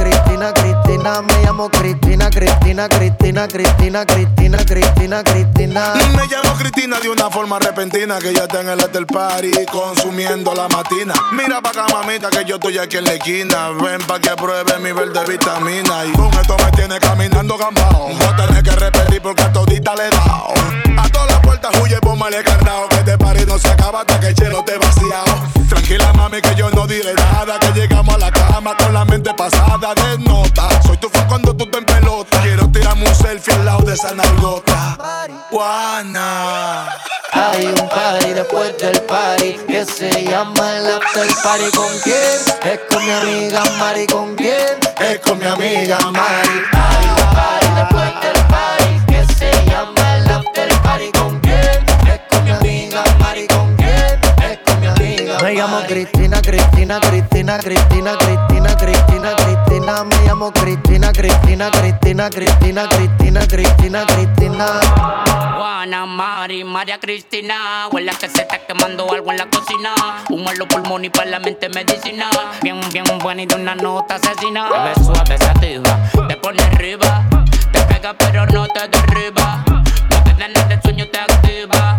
Speaker 9: Cristina, Cristina, me llamo Cristina, Cristina, Cristina, Cristina, Cristina, Cristina, Cristina.
Speaker 38: Me llamo Cristina de una forma repentina que ya está en el after party consumiendo la matina. Mira pa' acá, mamita, que yo estoy aquí en la esquina. Ven pa' que pruebe mi verde vitamina. Y con esto me tiene caminando gambao. No tenés que repetir porque a todita le he dado. A todas las puertas huye, póngale candado. Que este party no se acaba hasta que el chelo te vaciado. Tranquila, mami, que yo no diré nada. Que llegamos a la cama con la mente pasada Soy tu fan cuando tú te en pelota. Quiero tirarme un selfie al lado de esa nalgota. Juana.
Speaker 9: Hay un party después del party que se llama el after party. ¿Con quién? Es con mi amiga Mari. ¿Con quién? Es con mi amiga Mari. Hay un party después del party que se llama el after party. ¿Con quién? Es con mi amiga Mari. ¿Con quién? Es con mi amiga Me llamo Cristina, Cristina, Cristina, Cristina, Cristina, Cristina, Cristina. Me llamo Cristina, Cristina, Cristina, Cristina, Cristina, Cristina, Cristina.
Speaker 39: Juana, Mari, María Cristina. Huele que se está quemando algo en la cocina. Humo en los pulmones y para la mente medicina. Bien, bien buena y de una nota asesina. Te ves suave, sativa, te pone arriba. Te pega pero no te derriba. No te el sueño te activa.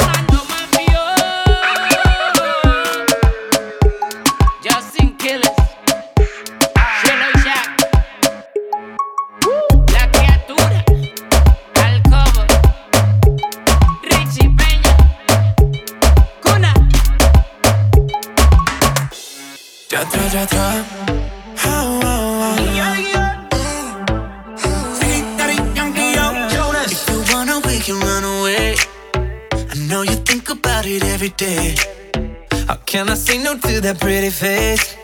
Speaker 7: Ya If you wanna, we can run away. I know you think about it every day. How can I say no to that pretty face?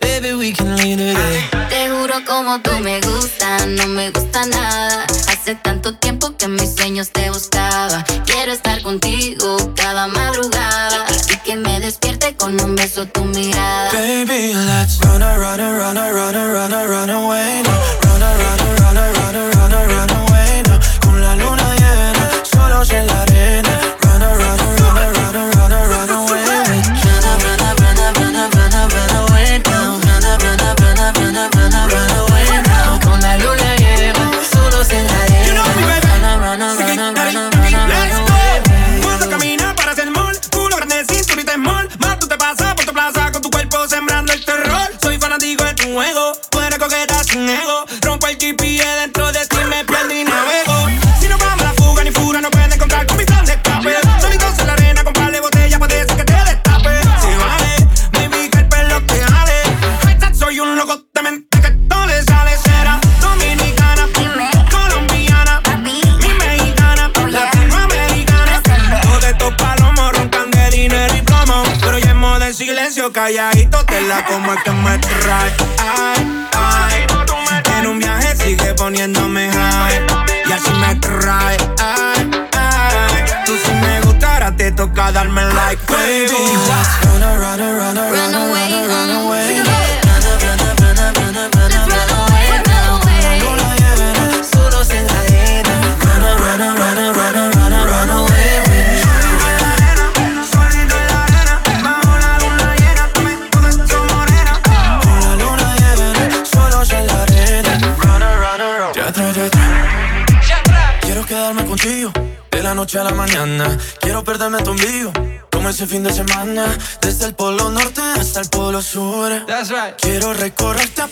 Speaker 7: Baby, we can leave today.
Speaker 17: Te juro como tú me gustas, no me gusta nada. Hace tanto tiempo que mis sueños te buscaba. Quiero estar contigo cada madrugada y que me despierte con un beso tú mío
Speaker 7: Baby, let's run, run, run, run, run, run, run away.
Speaker 40: dame tu
Speaker 7: envío. Como ese fin de semana, desde el polo norte hasta el polo sur. That's right. Quiero recorrerte a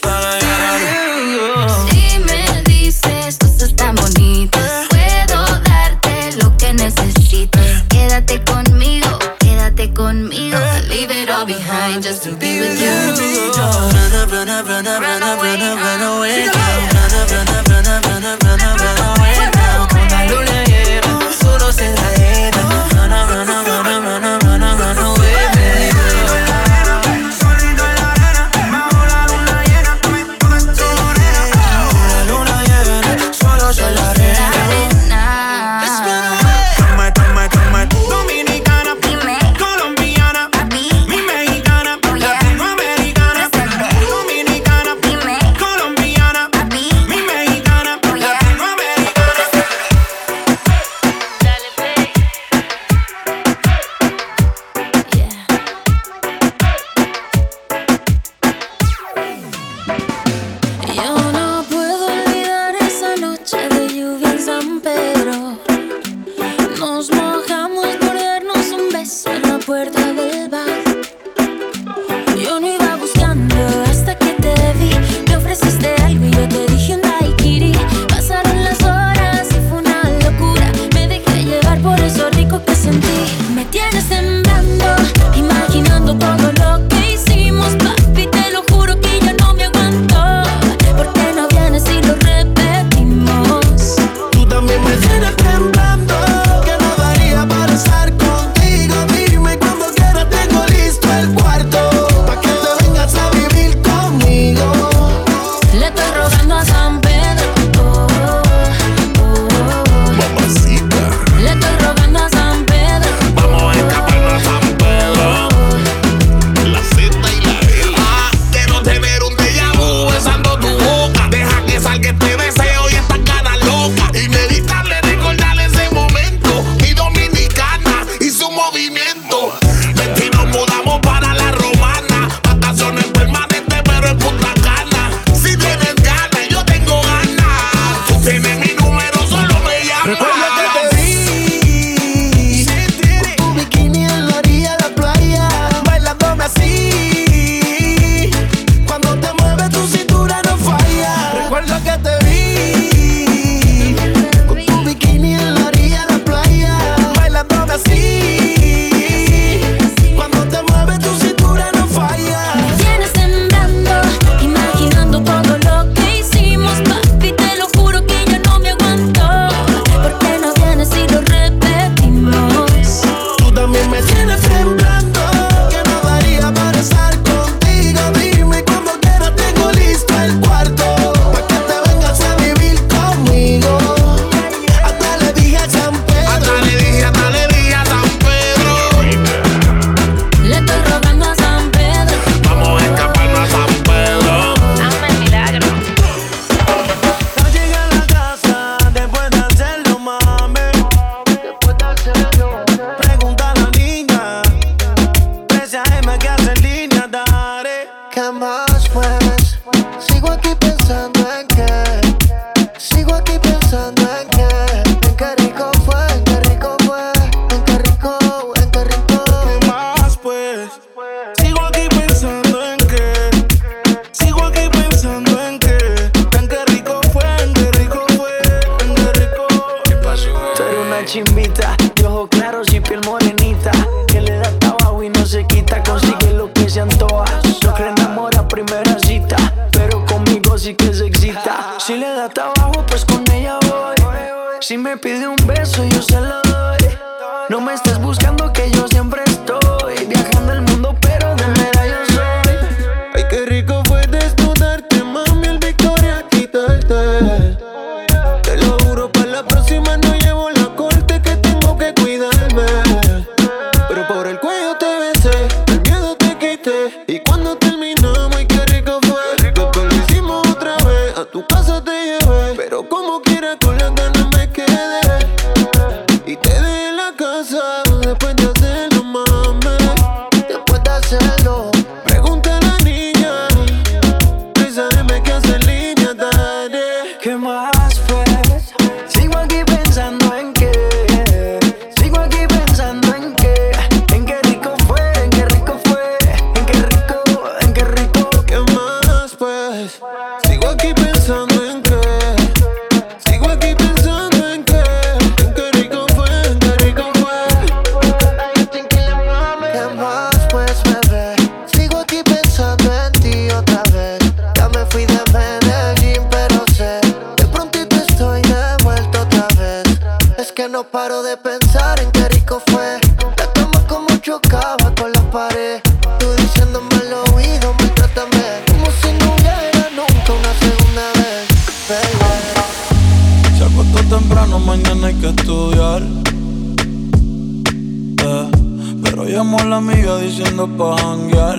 Speaker 4: llamó la amiga diciendo pa' janguear.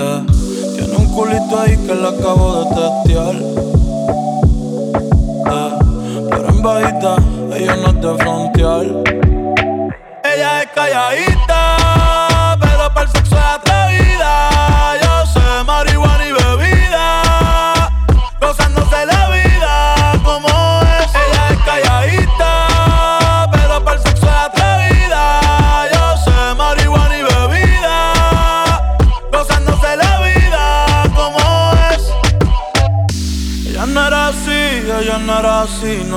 Speaker 4: Eh, tiene un culito ahí que la acabo de testear. Eh, pero en bajita, ella no es de frontear. Ella es calladita.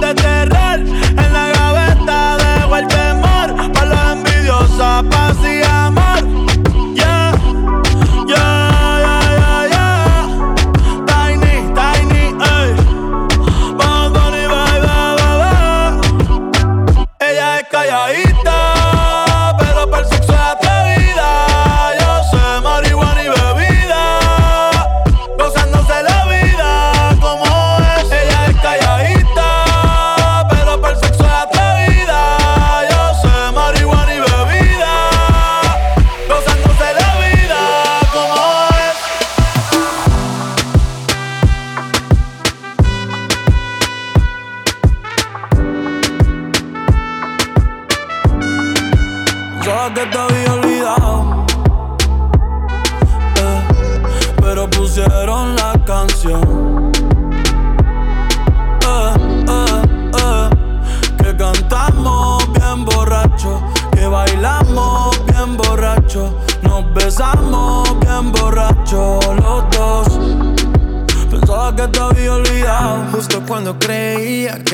Speaker 4: te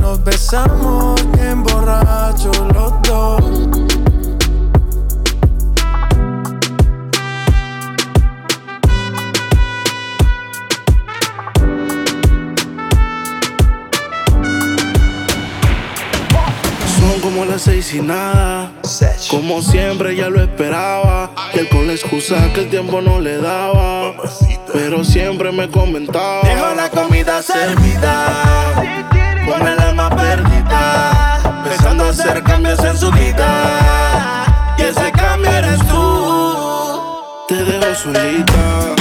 Speaker 28: nos besamos bien borrachos los dos.
Speaker 4: Son como las seis y nada. Como siempre ya lo esperaba. Y él con la excusa que el tiempo no le daba. Pero siempre me comentaba.
Speaker 6: Dejo la comida servida, con el alma perdida, pensando hacer cambios en su vida. Y ese cambio eres tú.
Speaker 4: Te dejo solita.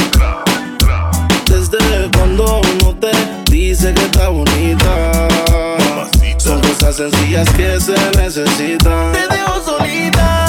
Speaker 4: Desde cuando uno te dice que está bonita. Son cosas sencillas que se necesitan.
Speaker 6: Te dejo solita.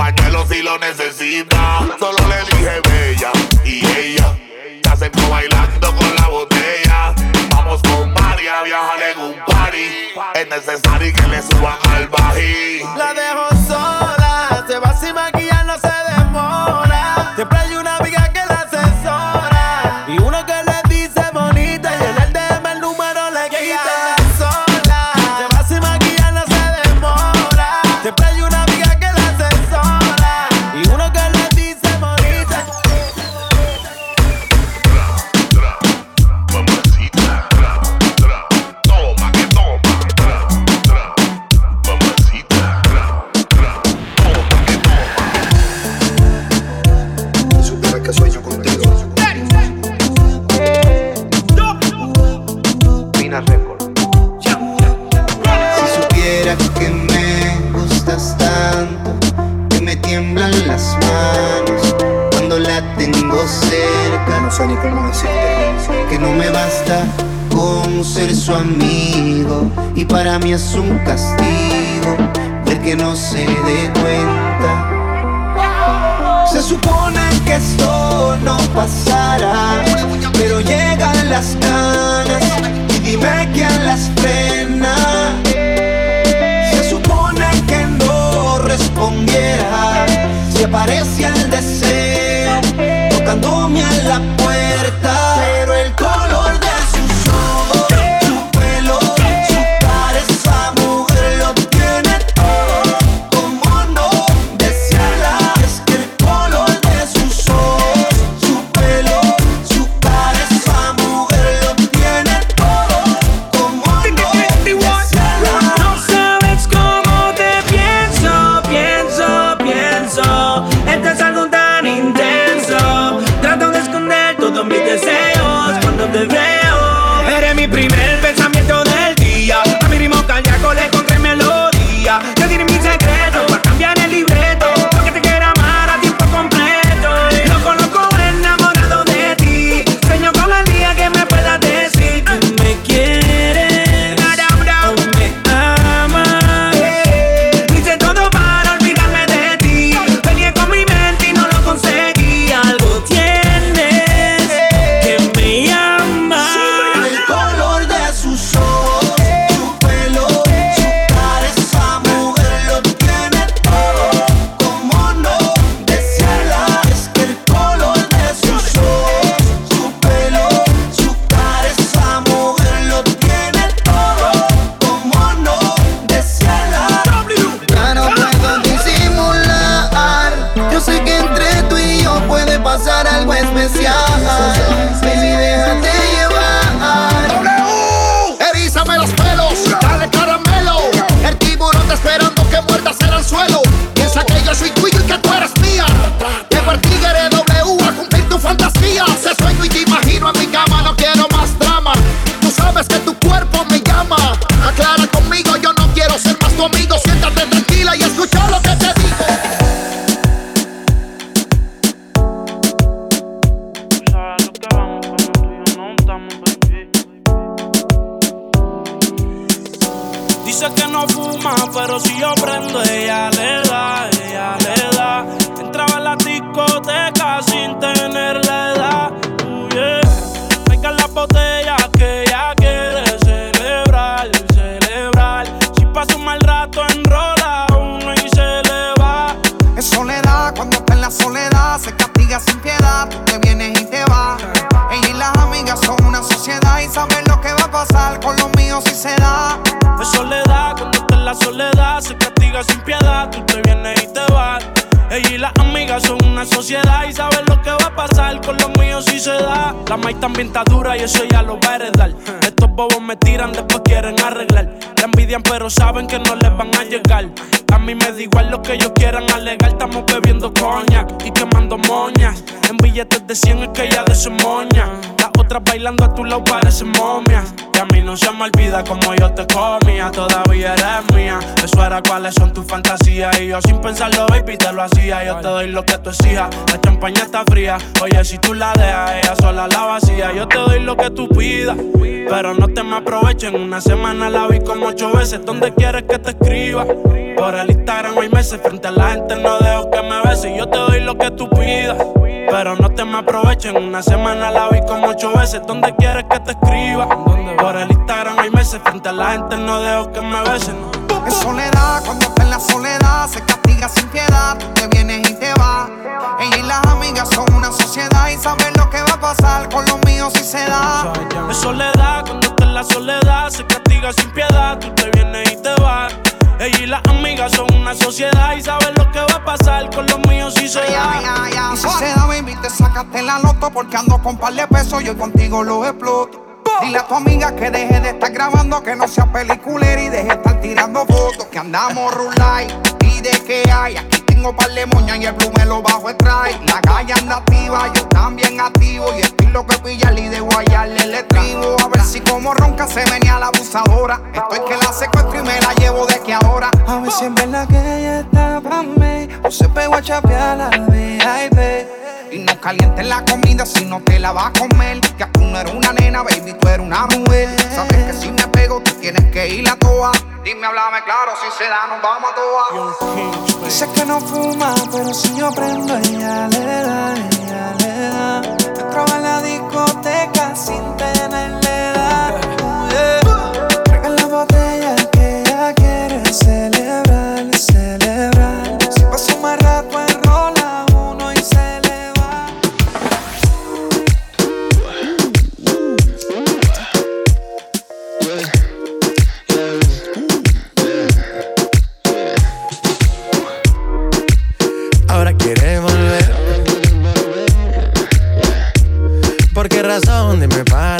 Speaker 41: pañuelo si lo necesita. Solo le dije bella y ella se acercó bailando con la botella. Vamos con Mari a viajar en un party. Es necesario que le suban al bají.
Speaker 6: La dejo y
Speaker 38: para mí es un castigo ver que no se dé cuenta. Se supone que esto no pasará, pero llegan las ganas y dime quién las frena. Se supone que no respondiera si aparece
Speaker 23: que ella de su moña. Las otras bailando a tu lado Cuáles son tus fantasías. Y yo sin pensarlo, baby, te lo hacía. Yo te doy lo que tú exijas. La champaña está fría. Oye, si tú la dejas, ella sola la vacía. Yo te doy lo que tú pidas. Pero no te me aprovechen. Una semana la vi como ocho veces. ¿Dónde quieres que te escriba? Por el Instagram hay meses. Frente a la gente no dejo que me beses. Yo te doy lo que tú pidas. Pero no te me aprovechen. Una semana la vi como ocho veces. ¿Dónde quieres que te escriba? Por el Instagram hay meses. Frente a la gente no dejo que me besen.
Speaker 3: Es soledad, cuando está en la soledad se castiga sin piedad. Tú te vienes y te vas. Ella y las amigas son una sociedad y saben lo que va a pasar con los míos si se da.
Speaker 23: Es soledad, cuando está en la soledad se castiga sin piedad. Tú te vienes y te vas. Ella y las amigas son una sociedad y saben lo que va a pasar con los míos si se da.
Speaker 3: Y si se da, baby, te sacaste la loto porque ando con par de pesos, yo contigo lo exploto. Dile a tu amiga que deje de estar grabando, que no sea peliculera y deje de estar tirando fotos. Que andamos rulay y de que hay. Aquí tengo par de moñas y el blue me lo bajo extrae. La calle anda activa, yo también activo. Y estilo que pilla y de guayarle el estribo. A ver si como ronca se venía la abusadora. Estoy que la secuestro y me la llevo de que ahora.
Speaker 42: A ver si en verdad que ella está pa' mí O se pegó a chapear la VIP
Speaker 3: Y no calientes la comida si no te la vas a comer. Que tú no eres una nena, baby, tú eres una mujer. Sabes que si me pego, tú tienes que ir a toa. Dime, háblame claro, si se da, nos vamos a toa.
Speaker 43: Dice que no fuma, pero si yo prendo, ella le da, ella le da. Entraba en la discoteca sin tenerle
Speaker 28: ¿Por qué razón? Dime para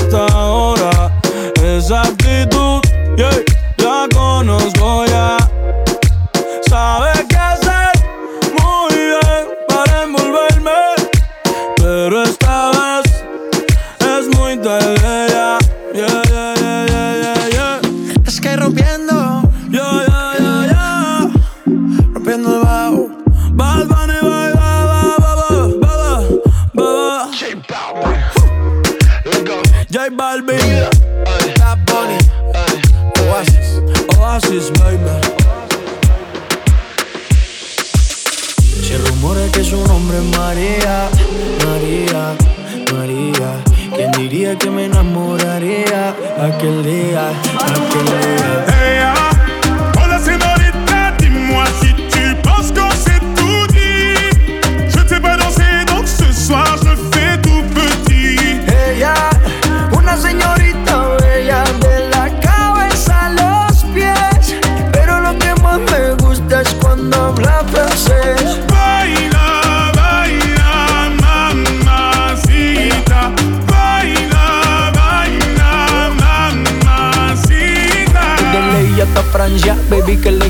Speaker 4: Balvin,
Speaker 28: Bad Bunny, Oasis.
Speaker 4: Oasis, baby.
Speaker 44: Se rumora que su nombre es María, María, María. ¿Quién diría que me enamoraría aquel día, aquel día?